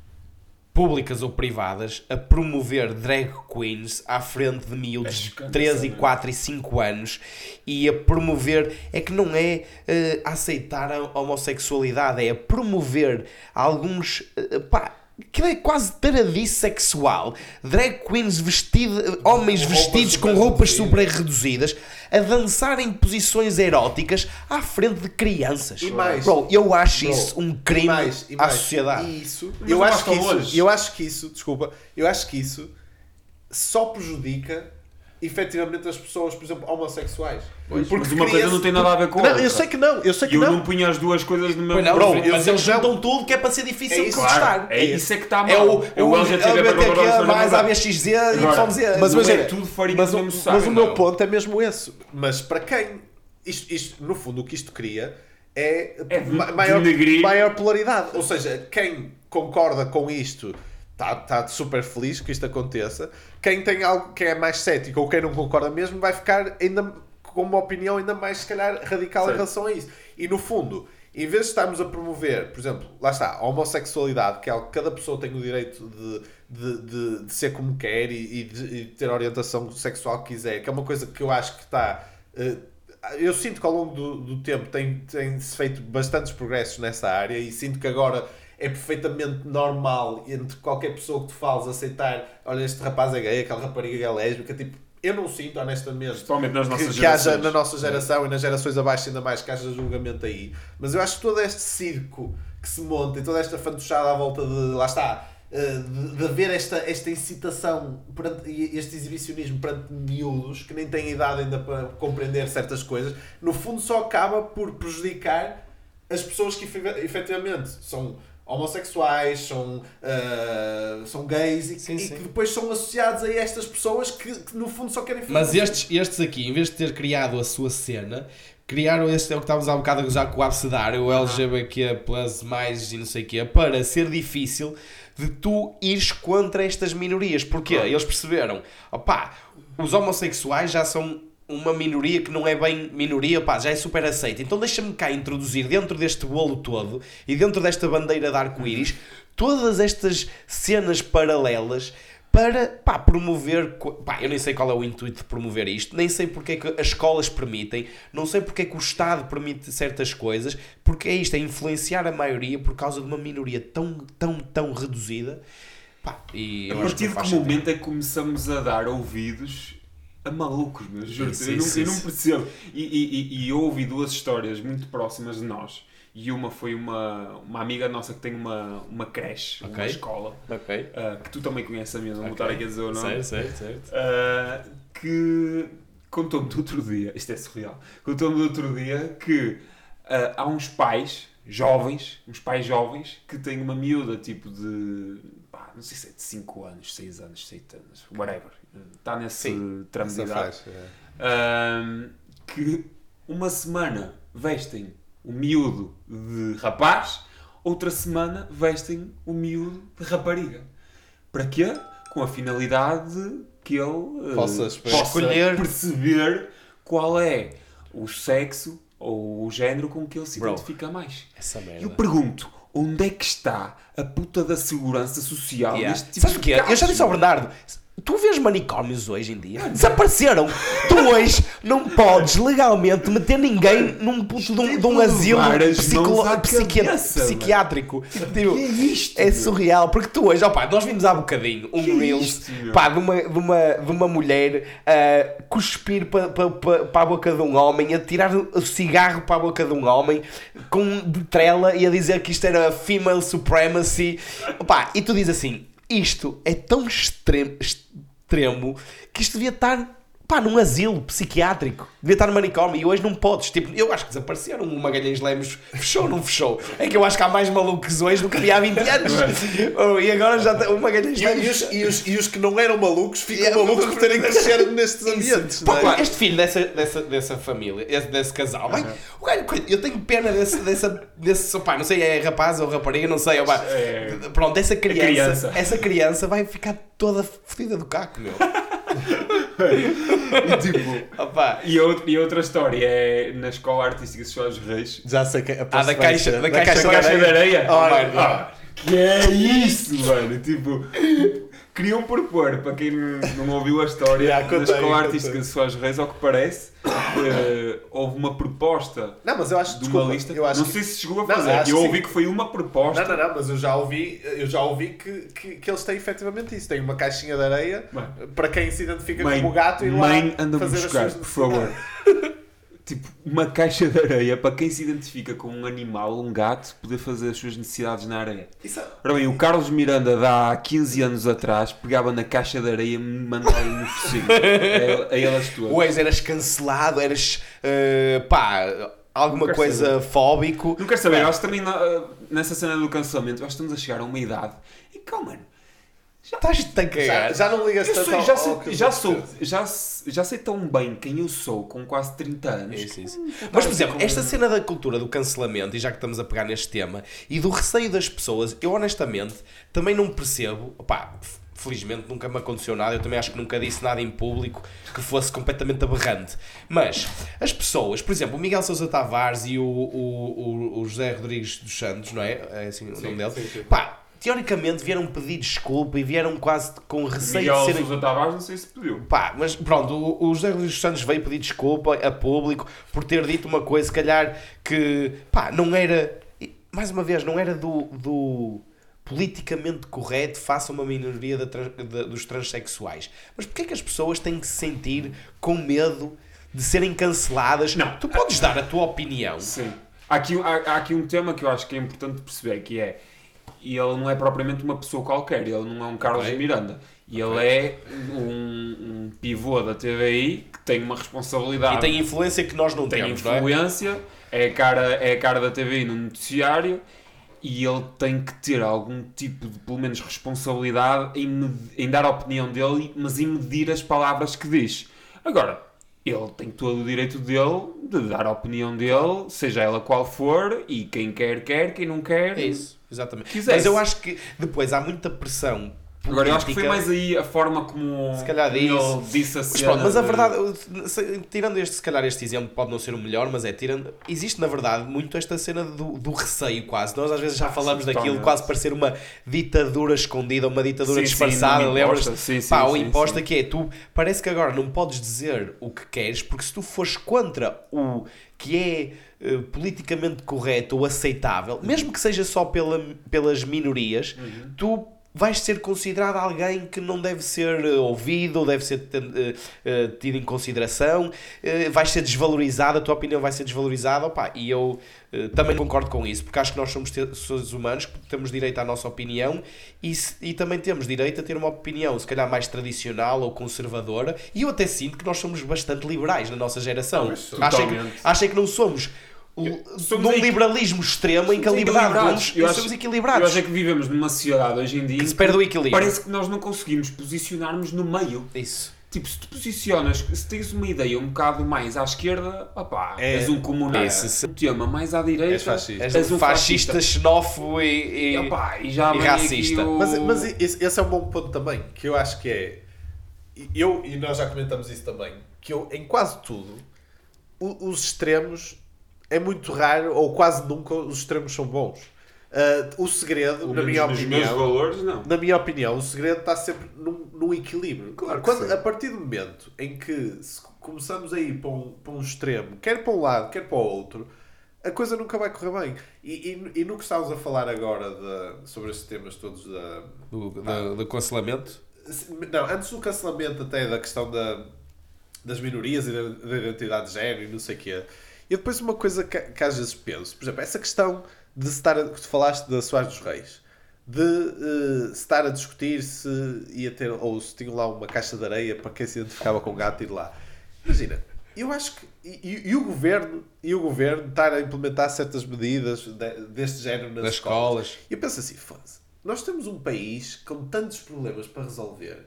Speaker 1: públicas ou privadas a promover drag queens à frente de miúdos de
Speaker 3: escândalo,
Speaker 1: 13, e
Speaker 3: né?
Speaker 1: 4 e 5 anos e a promover, é que não é eh, aceitar a homossexualidade, é a promover alguns, eh, pá, que é quase taradice sexual, drag queens vestidas, homens
Speaker 2: roupas
Speaker 1: vestidos com roupas super reduzidas a dançar em posições eróticas à frente de crianças.
Speaker 2: E mais.
Speaker 1: Bro, eu acho
Speaker 2: Bro,
Speaker 1: isso um
Speaker 2: E
Speaker 1: crime
Speaker 2: mais, e
Speaker 1: à
Speaker 2: mais.
Speaker 1: sociedade.
Speaker 2: E isso, eu acho, que isso
Speaker 3: hoje.
Speaker 2: eu acho que isso, desculpa, eu acho que isso só prejudica efetivamente as pessoas, por exemplo, homossexuais.
Speaker 3: Mas uma coisa não tem nada a ver com a
Speaker 2: Não,
Speaker 3: outra.
Speaker 2: eu sei que não, eu sei que
Speaker 3: eu
Speaker 2: não.
Speaker 3: não punho as duas coisas no meu
Speaker 1: Pois não,
Speaker 2: Bro,
Speaker 1: mas
Speaker 2: eu-
Speaker 1: eles
Speaker 2: eu-
Speaker 1: juntam tudo que é para ser difícil
Speaker 2: É
Speaker 1: de
Speaker 2: isso.
Speaker 1: contestar.
Speaker 3: Claro, é isso é que está mal.
Speaker 1: É o,
Speaker 3: É o LGTB para
Speaker 1: LGBTQ mais ABXZ e YZ.
Speaker 2: Mas
Speaker 3: é tudo farinha
Speaker 2: mas, o-
Speaker 3: saco,
Speaker 2: mas o meu ponto é mesmo esse. Mas para quem isto, isto, no fundo, o que isto cria é,
Speaker 3: É de-
Speaker 2: ma- maior, maior polaridade. Ou seja, quem concorda com isto está tá super feliz que isto aconteça. Quem tem algo que é mais cético ou quem não concorda mesmo vai ficar ainda com uma opinião ainda mais, se calhar, radical em
Speaker 3: Certo.
Speaker 2: relação a isso. E no fundo, em vez de estarmos a promover, por exemplo, lá está, a homossexualidade, que é algo que cada pessoa tem o direito de, de, de, de ser como quer e, e de, ter a orientação sexual que quiser, que é uma coisa que eu acho que está. eh, eu sinto que ao longo do, do tempo tem- tem-se feito bastantes progressos nessa área e sinto que agora é perfeitamente normal entre qualquer pessoa que tu fales aceitar, olha, este rapaz é gay, aquela rapariga é lésbica, tipo, eu não sinto honestamente
Speaker 3: Principalmente nas nossas
Speaker 2: que, que haja na nossa geração e nas gerações abaixo ainda mais que haja julgamento aí. Mas eu acho que todo este circo que se monta e toda esta fantochada à volta de, lá está, eh, de, de haver esta, esta incitação perante, e este exibicionismo perante miúdos que nem têm idade ainda para compreender certas coisas, no fundo só acaba por prejudicar as pessoas que efet- efetivamente são homossexuais, são, eh, são gays e,
Speaker 1: Sim,
Speaker 2: e
Speaker 1: sim.
Speaker 2: que depois são associados a estas pessoas que, que no fundo só querem
Speaker 1: Mas estes, estes aqui, em vez de ter criado a sua cena, criaram este, é o que estávamos há um bocado a gozar com o abcedário, o LGBTQ plus mais e não sei o quê, para ser difícil de tu ires contra estas minorias. Porquê? Eles perceberam, opá, os homossexuais já são uma minoria que não é bem minoria, pá, já é super aceita. Então deixa-me cá introduzir dentro deste bolo todo e dentro desta bandeira de arco-íris todas estas cenas paralelas para pá, promover. Pá, eu nem sei qual é o intuito de promover isto, nem sei porque é que as escolas permitem, não sei porque é que o Estado permite certas coisas, porque é isto, é influenciar a maioria por causa de uma minoria tão, tão, tão reduzida. Pá, e
Speaker 3: A partir de que momento é que começamos a dar ouvidos a malucos, meu? Juro
Speaker 1: Isso,
Speaker 3: eu, não, eu não percebo. E, e, e- eu ouvi duas histórias muito próximas de nós. E uma foi uma, uma amiga nossa que tem uma, uma creche, uma
Speaker 1: Ok.
Speaker 3: escola,
Speaker 1: Ok.
Speaker 3: ah, que tu também conheces a minha, não vou
Speaker 1: Ok.
Speaker 3: estar aqui a dizer o nome.
Speaker 1: Certo, certo, certo.
Speaker 3: Uh, que contou-me do outro dia, isto é surreal, contou-me do outro dia que uh, há uns pais jovens, uns pais jovens, que têm uma miúda tipo de, pá, não sei se é de 5 anos, 6 anos, 7 anos, whatever, está nesse
Speaker 1: Sim,
Speaker 3: tramo de idade,
Speaker 2: faixa. é.
Speaker 3: um, que uma semana vestem o miúdo de rapaz, outra semana vestem o miúdo de rapariga. Para quê? Com a finalidade de que ele uh,
Speaker 2: Possa escolher.
Speaker 3: Perceber qual é o sexo ou o género com que ele se
Speaker 1: Bro.
Speaker 3: identifica mais.
Speaker 1: Essa merda.
Speaker 3: Eu pergunto, onde é que está a puta da segurança social
Speaker 1: Yeah.
Speaker 3: neste tipo
Speaker 1: Sabes o
Speaker 3: de
Speaker 1: quê? Eu já disse ao? Bernardo. Tu vês manicômios hoje em dia? Desapareceram. Tu hoje não podes legalmente meter ninguém num puto de um, de um asilo psicolo- psiqui-
Speaker 3: cabeça,
Speaker 1: psiquiátrico. Tipo,
Speaker 3: é isto,
Speaker 1: É surreal. Porque tu hoje, opá, nós vimos há bocadinho um
Speaker 3: Que é
Speaker 1: Reels
Speaker 3: isto,
Speaker 1: pá, de, uma, de, uma, de uma mulher a cuspir para pa, pa, pa a boca de um homem, a tirar o cigarro para a boca de um homem com de trela e a dizer que isto era female supremacy. Opá, e tu dizes assim: isto é tão extremo, extremo que isto devia estar. Pá, num asilo psiquiátrico, devia estar no manicômio e hoje não podes. Tipo, eu acho que desapareceram. O Magalhães Lemos fechou, não fechou. É que eu acho que há mais malucos hoje do que havia há 20 anos. Oh, e agora já tá- o Magalhães
Speaker 2: E,
Speaker 1: Lemos.
Speaker 2: e os, e, os, e os que não eram malucos ficam
Speaker 1: É,
Speaker 2: malucos por terem crescer nestes ambientes.
Speaker 1: Pá,
Speaker 2: é?
Speaker 1: este filho dessa, dessa, dessa família, esse- desse casal, vai, o eu tenho pena desse, dessa, desse, opá, não sei, é rapaz ou rapariga, não sei, opá,
Speaker 3: É.
Speaker 1: pronto, essa criança,
Speaker 3: criança.
Speaker 1: essa criança vai ficar toda fodida do caco, meu.
Speaker 3: E tipo,
Speaker 1: Opá.
Speaker 3: E, outra, e outra história é na escola artística de Soares Reis.
Speaker 2: Já sei que a
Speaker 1: Ah, da caixa, da caixa,
Speaker 3: A caixa de areia.
Speaker 1: Ora,
Speaker 3: Ah, que é isso, mano? Tipo, queriam propor, para quem não, não ouviu a história,
Speaker 2: Yeah, contei,
Speaker 3: escola
Speaker 2: contei.
Speaker 3: artística de Soares Reis, ao que parece, eh, houve uma proposta
Speaker 2: Não, mas eu acho
Speaker 3: de
Speaker 2: desculpa,
Speaker 3: uma lista.
Speaker 2: Eu acho
Speaker 3: não
Speaker 2: que-
Speaker 3: sei se chegou a
Speaker 2: Não,
Speaker 3: fazer.
Speaker 2: acho
Speaker 3: eu
Speaker 2: que
Speaker 3: ouvi
Speaker 2: sim.
Speaker 3: que foi uma proposta.
Speaker 2: Não, não, não, mas eu já ouvi, eu já ouvi que, que, que eles têm efetivamente isso. Têm uma caixinha de areia
Speaker 3: Bem.
Speaker 2: para quem se identifica
Speaker 3: Mãe,
Speaker 2: como gato e lá
Speaker 3: mãe, anda-me
Speaker 2: fazer
Speaker 3: buscar,
Speaker 2: as suas
Speaker 3: por favor. Tipo, uma caixa de areia para quem se identifica como um animal, um gato, poder fazer as suas necessidades na areia.
Speaker 2: Isso é-
Speaker 3: Ora bem, o Carlos Miranda, de há 15 anos atrás, pegava na caixa de areia e me mandava no focinho. A, a elas todas.
Speaker 1: Hoje eras cancelado, eras, eh, pá, alguma coisa fóbico.
Speaker 3: Não quero saber, eu acho que também na- nessa cena do cancelamento, acho que estamos a chegar a uma idade em que, oh, mano,
Speaker 1: Estás-te a
Speaker 2: já,
Speaker 1: cagar.
Speaker 2: já não ligas tanto
Speaker 3: sei,
Speaker 2: ao-
Speaker 3: já,
Speaker 2: ao
Speaker 3: sei,
Speaker 2: que
Speaker 3: já, sou, já, já sei tão bem quem eu sou com quase 30 anos.
Speaker 1: Isso, isso.
Speaker 3: que-
Speaker 1: Mas, por exemplo, esta cena da cultura do cancelamento, e já que estamos a pegar neste tema, e do receio das pessoas, eu honestamente também não percebo. Opá, felizmente nunca me aconteceu nada, eu também acho que nunca disse nada em público que fosse completamente aberrante. Mas as pessoas, por exemplo, o Miguel Sousa Tavares e o, o, o, o José Rodrigues dos Santos, não é? É assim o nome dele?
Speaker 2: sim, sim.
Speaker 1: Pá, teoricamente vieram pedir desculpa e vieram quase com receio
Speaker 3: Miguel
Speaker 1: de serem.
Speaker 3: Sousa Tavares, não sei se pediu.
Speaker 1: Pá, mas pronto, o, o José Rodrigues dos Santos veio pedir desculpa a público por ter dito uma coisa, se calhar, que pá, não era, mais uma vez, não era do, do politicamente correto face a uma minoria da da- dos transexuais. Mas porquê é que as pessoas têm que se sentir com medo de serem canceladas?
Speaker 3: Não.
Speaker 1: Tu podes dar a tua opinião.
Speaker 3: Sim. Há aqui, há, há aqui um tema que eu acho que é importante perceber, que é, ele não é propriamente uma pessoa qualquer, ele não é um Carlos
Speaker 1: Ok.
Speaker 3: Miranda. E ele é um, um pivô da TVI que tem uma responsabilidade.
Speaker 1: E tem influência que nós não
Speaker 3: tem
Speaker 1: temos, não é?
Speaker 3: influência, é? a cara, é cara da TVI no noticiário e ele tem que ter algum tipo de, pelo menos, responsabilidade em, em dar a opinião dele, mas em medir as palavras que diz. Agora, ele tem todo o direito dele de dar a opinião dele, seja ela qual for, e quem quer, quer, quem não quer.
Speaker 1: É isso, exatamente.
Speaker 3: Quisesse.
Speaker 1: Mas eu acho que depois há muita pressão
Speaker 3: Agora, eu acho que foi mais aí a forma como
Speaker 1: Se calhar
Speaker 3: ele
Speaker 1: disso.
Speaker 3: disse a
Speaker 1: Mas, pronto, mas a
Speaker 3: de-
Speaker 1: verdade, tirando este, se calhar este exemplo pode não ser o melhor, mas é tirando. Existe na verdade muito esta cena do, do receio, quase. Nós às vezes já
Speaker 3: Ah,
Speaker 1: falamos
Speaker 3: sim,
Speaker 1: daquilo quase parecer uma ditadura escondida, uma ditadura
Speaker 3: Sim,
Speaker 1: disfarçada, lembras?
Speaker 3: Sim, sim,
Speaker 1: Pá, o imposta que é tu parece que agora não podes dizer o que queres, porque se tu fores contra o que é eh, politicamente correto ou aceitável, mesmo que seja só pela, pelas minorias,
Speaker 3: Uhum.
Speaker 1: tu vais ser considerado alguém que não deve ser eh, ouvido ou deve ser eh, eh, tido em consideração, vais ser desvalorizado, a tua opinião vai ser desvalorizada, opá, e eu também concordo com isso, porque acho que nós somos seres humanos, que temos direito à nossa opinião e, e também temos direito a ter uma opinião, se calhar mais tradicional ou conservadora, e eu até sinto que nós somos bastante liberais na nossa geração. Achei que, achei que não somos
Speaker 3: Somos
Speaker 1: num liberalismo extremo em que a liberdade de
Speaker 3: equilibrados. Eu acho-
Speaker 1: somos
Speaker 3: Eu
Speaker 1: equilibrados.
Speaker 3: acho é que vivemos numa sociedade hoje em dia
Speaker 1: Que se perde o equilíbrio.
Speaker 3: parece que nós não conseguimos posicionarmos no meio.
Speaker 1: Isso.
Speaker 3: Tipo, se te posicionas, se tens uma ideia um bocado mais à esquerda, opá,
Speaker 2: É-
Speaker 3: és um comunista.
Speaker 1: Esse-
Speaker 3: Um tema mais à direita,
Speaker 2: És fascista.
Speaker 1: És,
Speaker 3: És
Speaker 1: um fascista,
Speaker 3: fascista.
Speaker 1: xenófobo e, e-
Speaker 3: E, opá, e já
Speaker 1: e racista.
Speaker 3: o...
Speaker 2: Mas, mas esse, esse é um bom ponto também, que eu acho que é. Eu, e nós já comentamos isso também, que eu, em quase tudo, o- os extremos é muito raro, ou quase nunca os extremos são bons. Ah, o segredo,
Speaker 3: Pelo
Speaker 2: na minha opinião,
Speaker 3: valores, não.
Speaker 2: na minha opinião, o segredo está sempre num, num equilíbrio.
Speaker 3: Claro
Speaker 2: Quando, a partir do momento em que se começamos a ir para um, para um extremo, quer para um lado, quer para o outro, a coisa nunca vai correr bem. E, e, e no que estávamos a falar agora de- sobre estes temas todos da,
Speaker 1: do, do, do cancelamento.
Speaker 2: não, antes do cancelamento até da questão da, das minorias e da, da identidade de género e não sei o quê. E depois uma coisa que, que às vezes penso, por exemplo, essa questão de estar a, que tu falaste da Soares dos Reis, de se estar a discutir se ia ter, ou se tinham lá uma caixa de areia para quem se identificava com o gato ir lá. Imagina, eu acho que e, e- o governo e o governo estar a implementar certas medidas de- deste género nas,
Speaker 1: Das
Speaker 2: escolas.
Speaker 1: escolas.
Speaker 2: E eu penso assim, foda-se, nós temos um país com tantos problemas para resolver,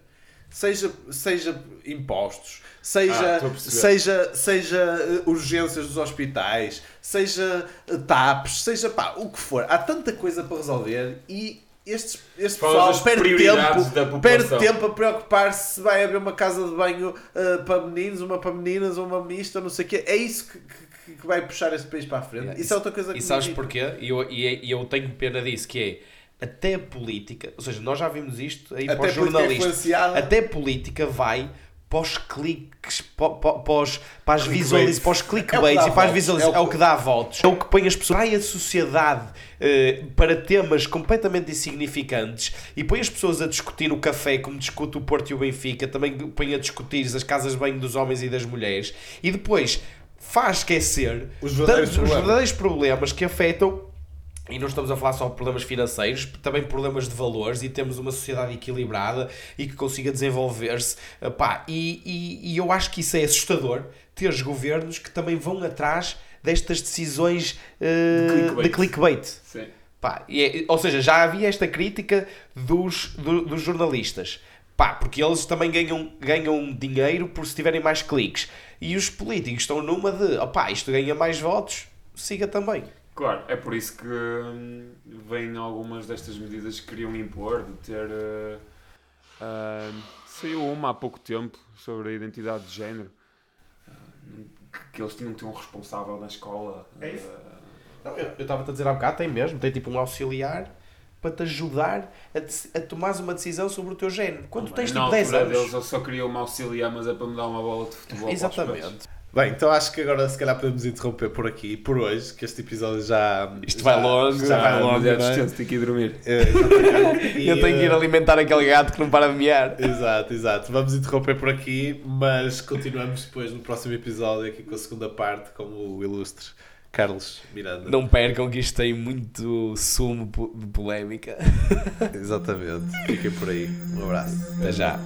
Speaker 2: seja, seja impostos,
Speaker 3: Ah,
Speaker 2: seja,
Speaker 3: estou a perceber.
Speaker 2: seja, seja eh, urgências dos hospitais, seja eh, TAPs, seja pá, o que for. Há tanta coisa para resolver e este, este
Speaker 3: Falas
Speaker 2: pessoal perde tempo, perde tempo a preocupar-se se vai haver uma casa de banho eh, para meninos, uma para meninas, ou uma mista, não sei o quê. É isso que, que- que vai puxar este país para a frente.
Speaker 1: Yeah,
Speaker 2: Isso é outra coisa que
Speaker 1: E sabes
Speaker 2: irrita.
Speaker 1: porquê? E eu, e eu tenho pena disso, que é até a política, ou seja, nós já vimos isto aí para os
Speaker 2: é
Speaker 1: jornalistas. Até a política vai para os cliques, para, para, as
Speaker 2: Clickbait.
Speaker 1: visualizações, para os
Speaker 2: É o
Speaker 1: clickbaits
Speaker 2: dá
Speaker 1: e para as visualizações.
Speaker 2: É
Speaker 1: É
Speaker 2: o
Speaker 1: o
Speaker 2: que-
Speaker 1: dá votos. É o que põe as pessoas, vai a sociedade eh, para temas completamente insignificantes e põe as pessoas a discutir no café, como discute o Porto e o Benfica, também põe a discutir as casas de banho dos homens e das mulheres e depois faz esquecer
Speaker 2: Os verdadeiros
Speaker 1: tantos- os
Speaker 2: problemas.
Speaker 1: verdadeiros problemas que afetam e não estamos a falar só de problemas financeiros, também problemas de valores e temos uma sociedade equilibrada e que consiga desenvolver-se. Eh, E, e, e eu acho que isso é assustador, teres governos que também vão atrás destas decisões eh,
Speaker 3: De clickbait.
Speaker 1: de clickbait.
Speaker 3: Sim.
Speaker 1: Pá, e é- ou seja, já havia esta crítica dos, do- dos jornalistas. Pá, porque eles também ganham, ganham dinheiro por se tiverem mais cliques. E os políticos estão numa de, opá, isto ganha mais votos, siga também.
Speaker 3: Claro, é por isso que hum, vêm algumas destas medidas que queriam impor, de ter. eh, ah, saiu uma há pouco tempo sobre a identidade de género, ah, que, que eles tinham que ter um responsável na escola.
Speaker 1: É isso?
Speaker 3: ah,
Speaker 1: Não, eu estava-te a dizer há bocado, tem mesmo, tem tipo um auxiliar para te ajudar a, a tomares uma decisão sobre o teu género. Quando tens tipo 10
Speaker 3: altura
Speaker 1: anos.
Speaker 3: deles eu só queria uma auxiliar, mas é para me dar uma bola de futebol. para os pés.
Speaker 1: Exatamente.
Speaker 2: Bem, então acho que agora se calhar podemos interromper por aqui, por hoje, que este episódio já.
Speaker 1: Isto
Speaker 2: já-
Speaker 1: vai longo,
Speaker 2: Já vai
Speaker 3: Ah,
Speaker 2: longo.
Speaker 3: mas é
Speaker 2: é?
Speaker 3: tenho que ir dormir.
Speaker 2: É. E,
Speaker 1: Eu tenho que ir alimentar aquele gato que não para de mear.
Speaker 2: Exato, exato. Vamos interromper por aqui, mas continuamos depois no próximo episódio aqui com a segunda parte com o ilustre Carlos Miranda.
Speaker 1: Não percam que isto tem muito sumo de polémica.
Speaker 2: Exatamente. Fiquem por aí. Um abraço.
Speaker 1: Até já.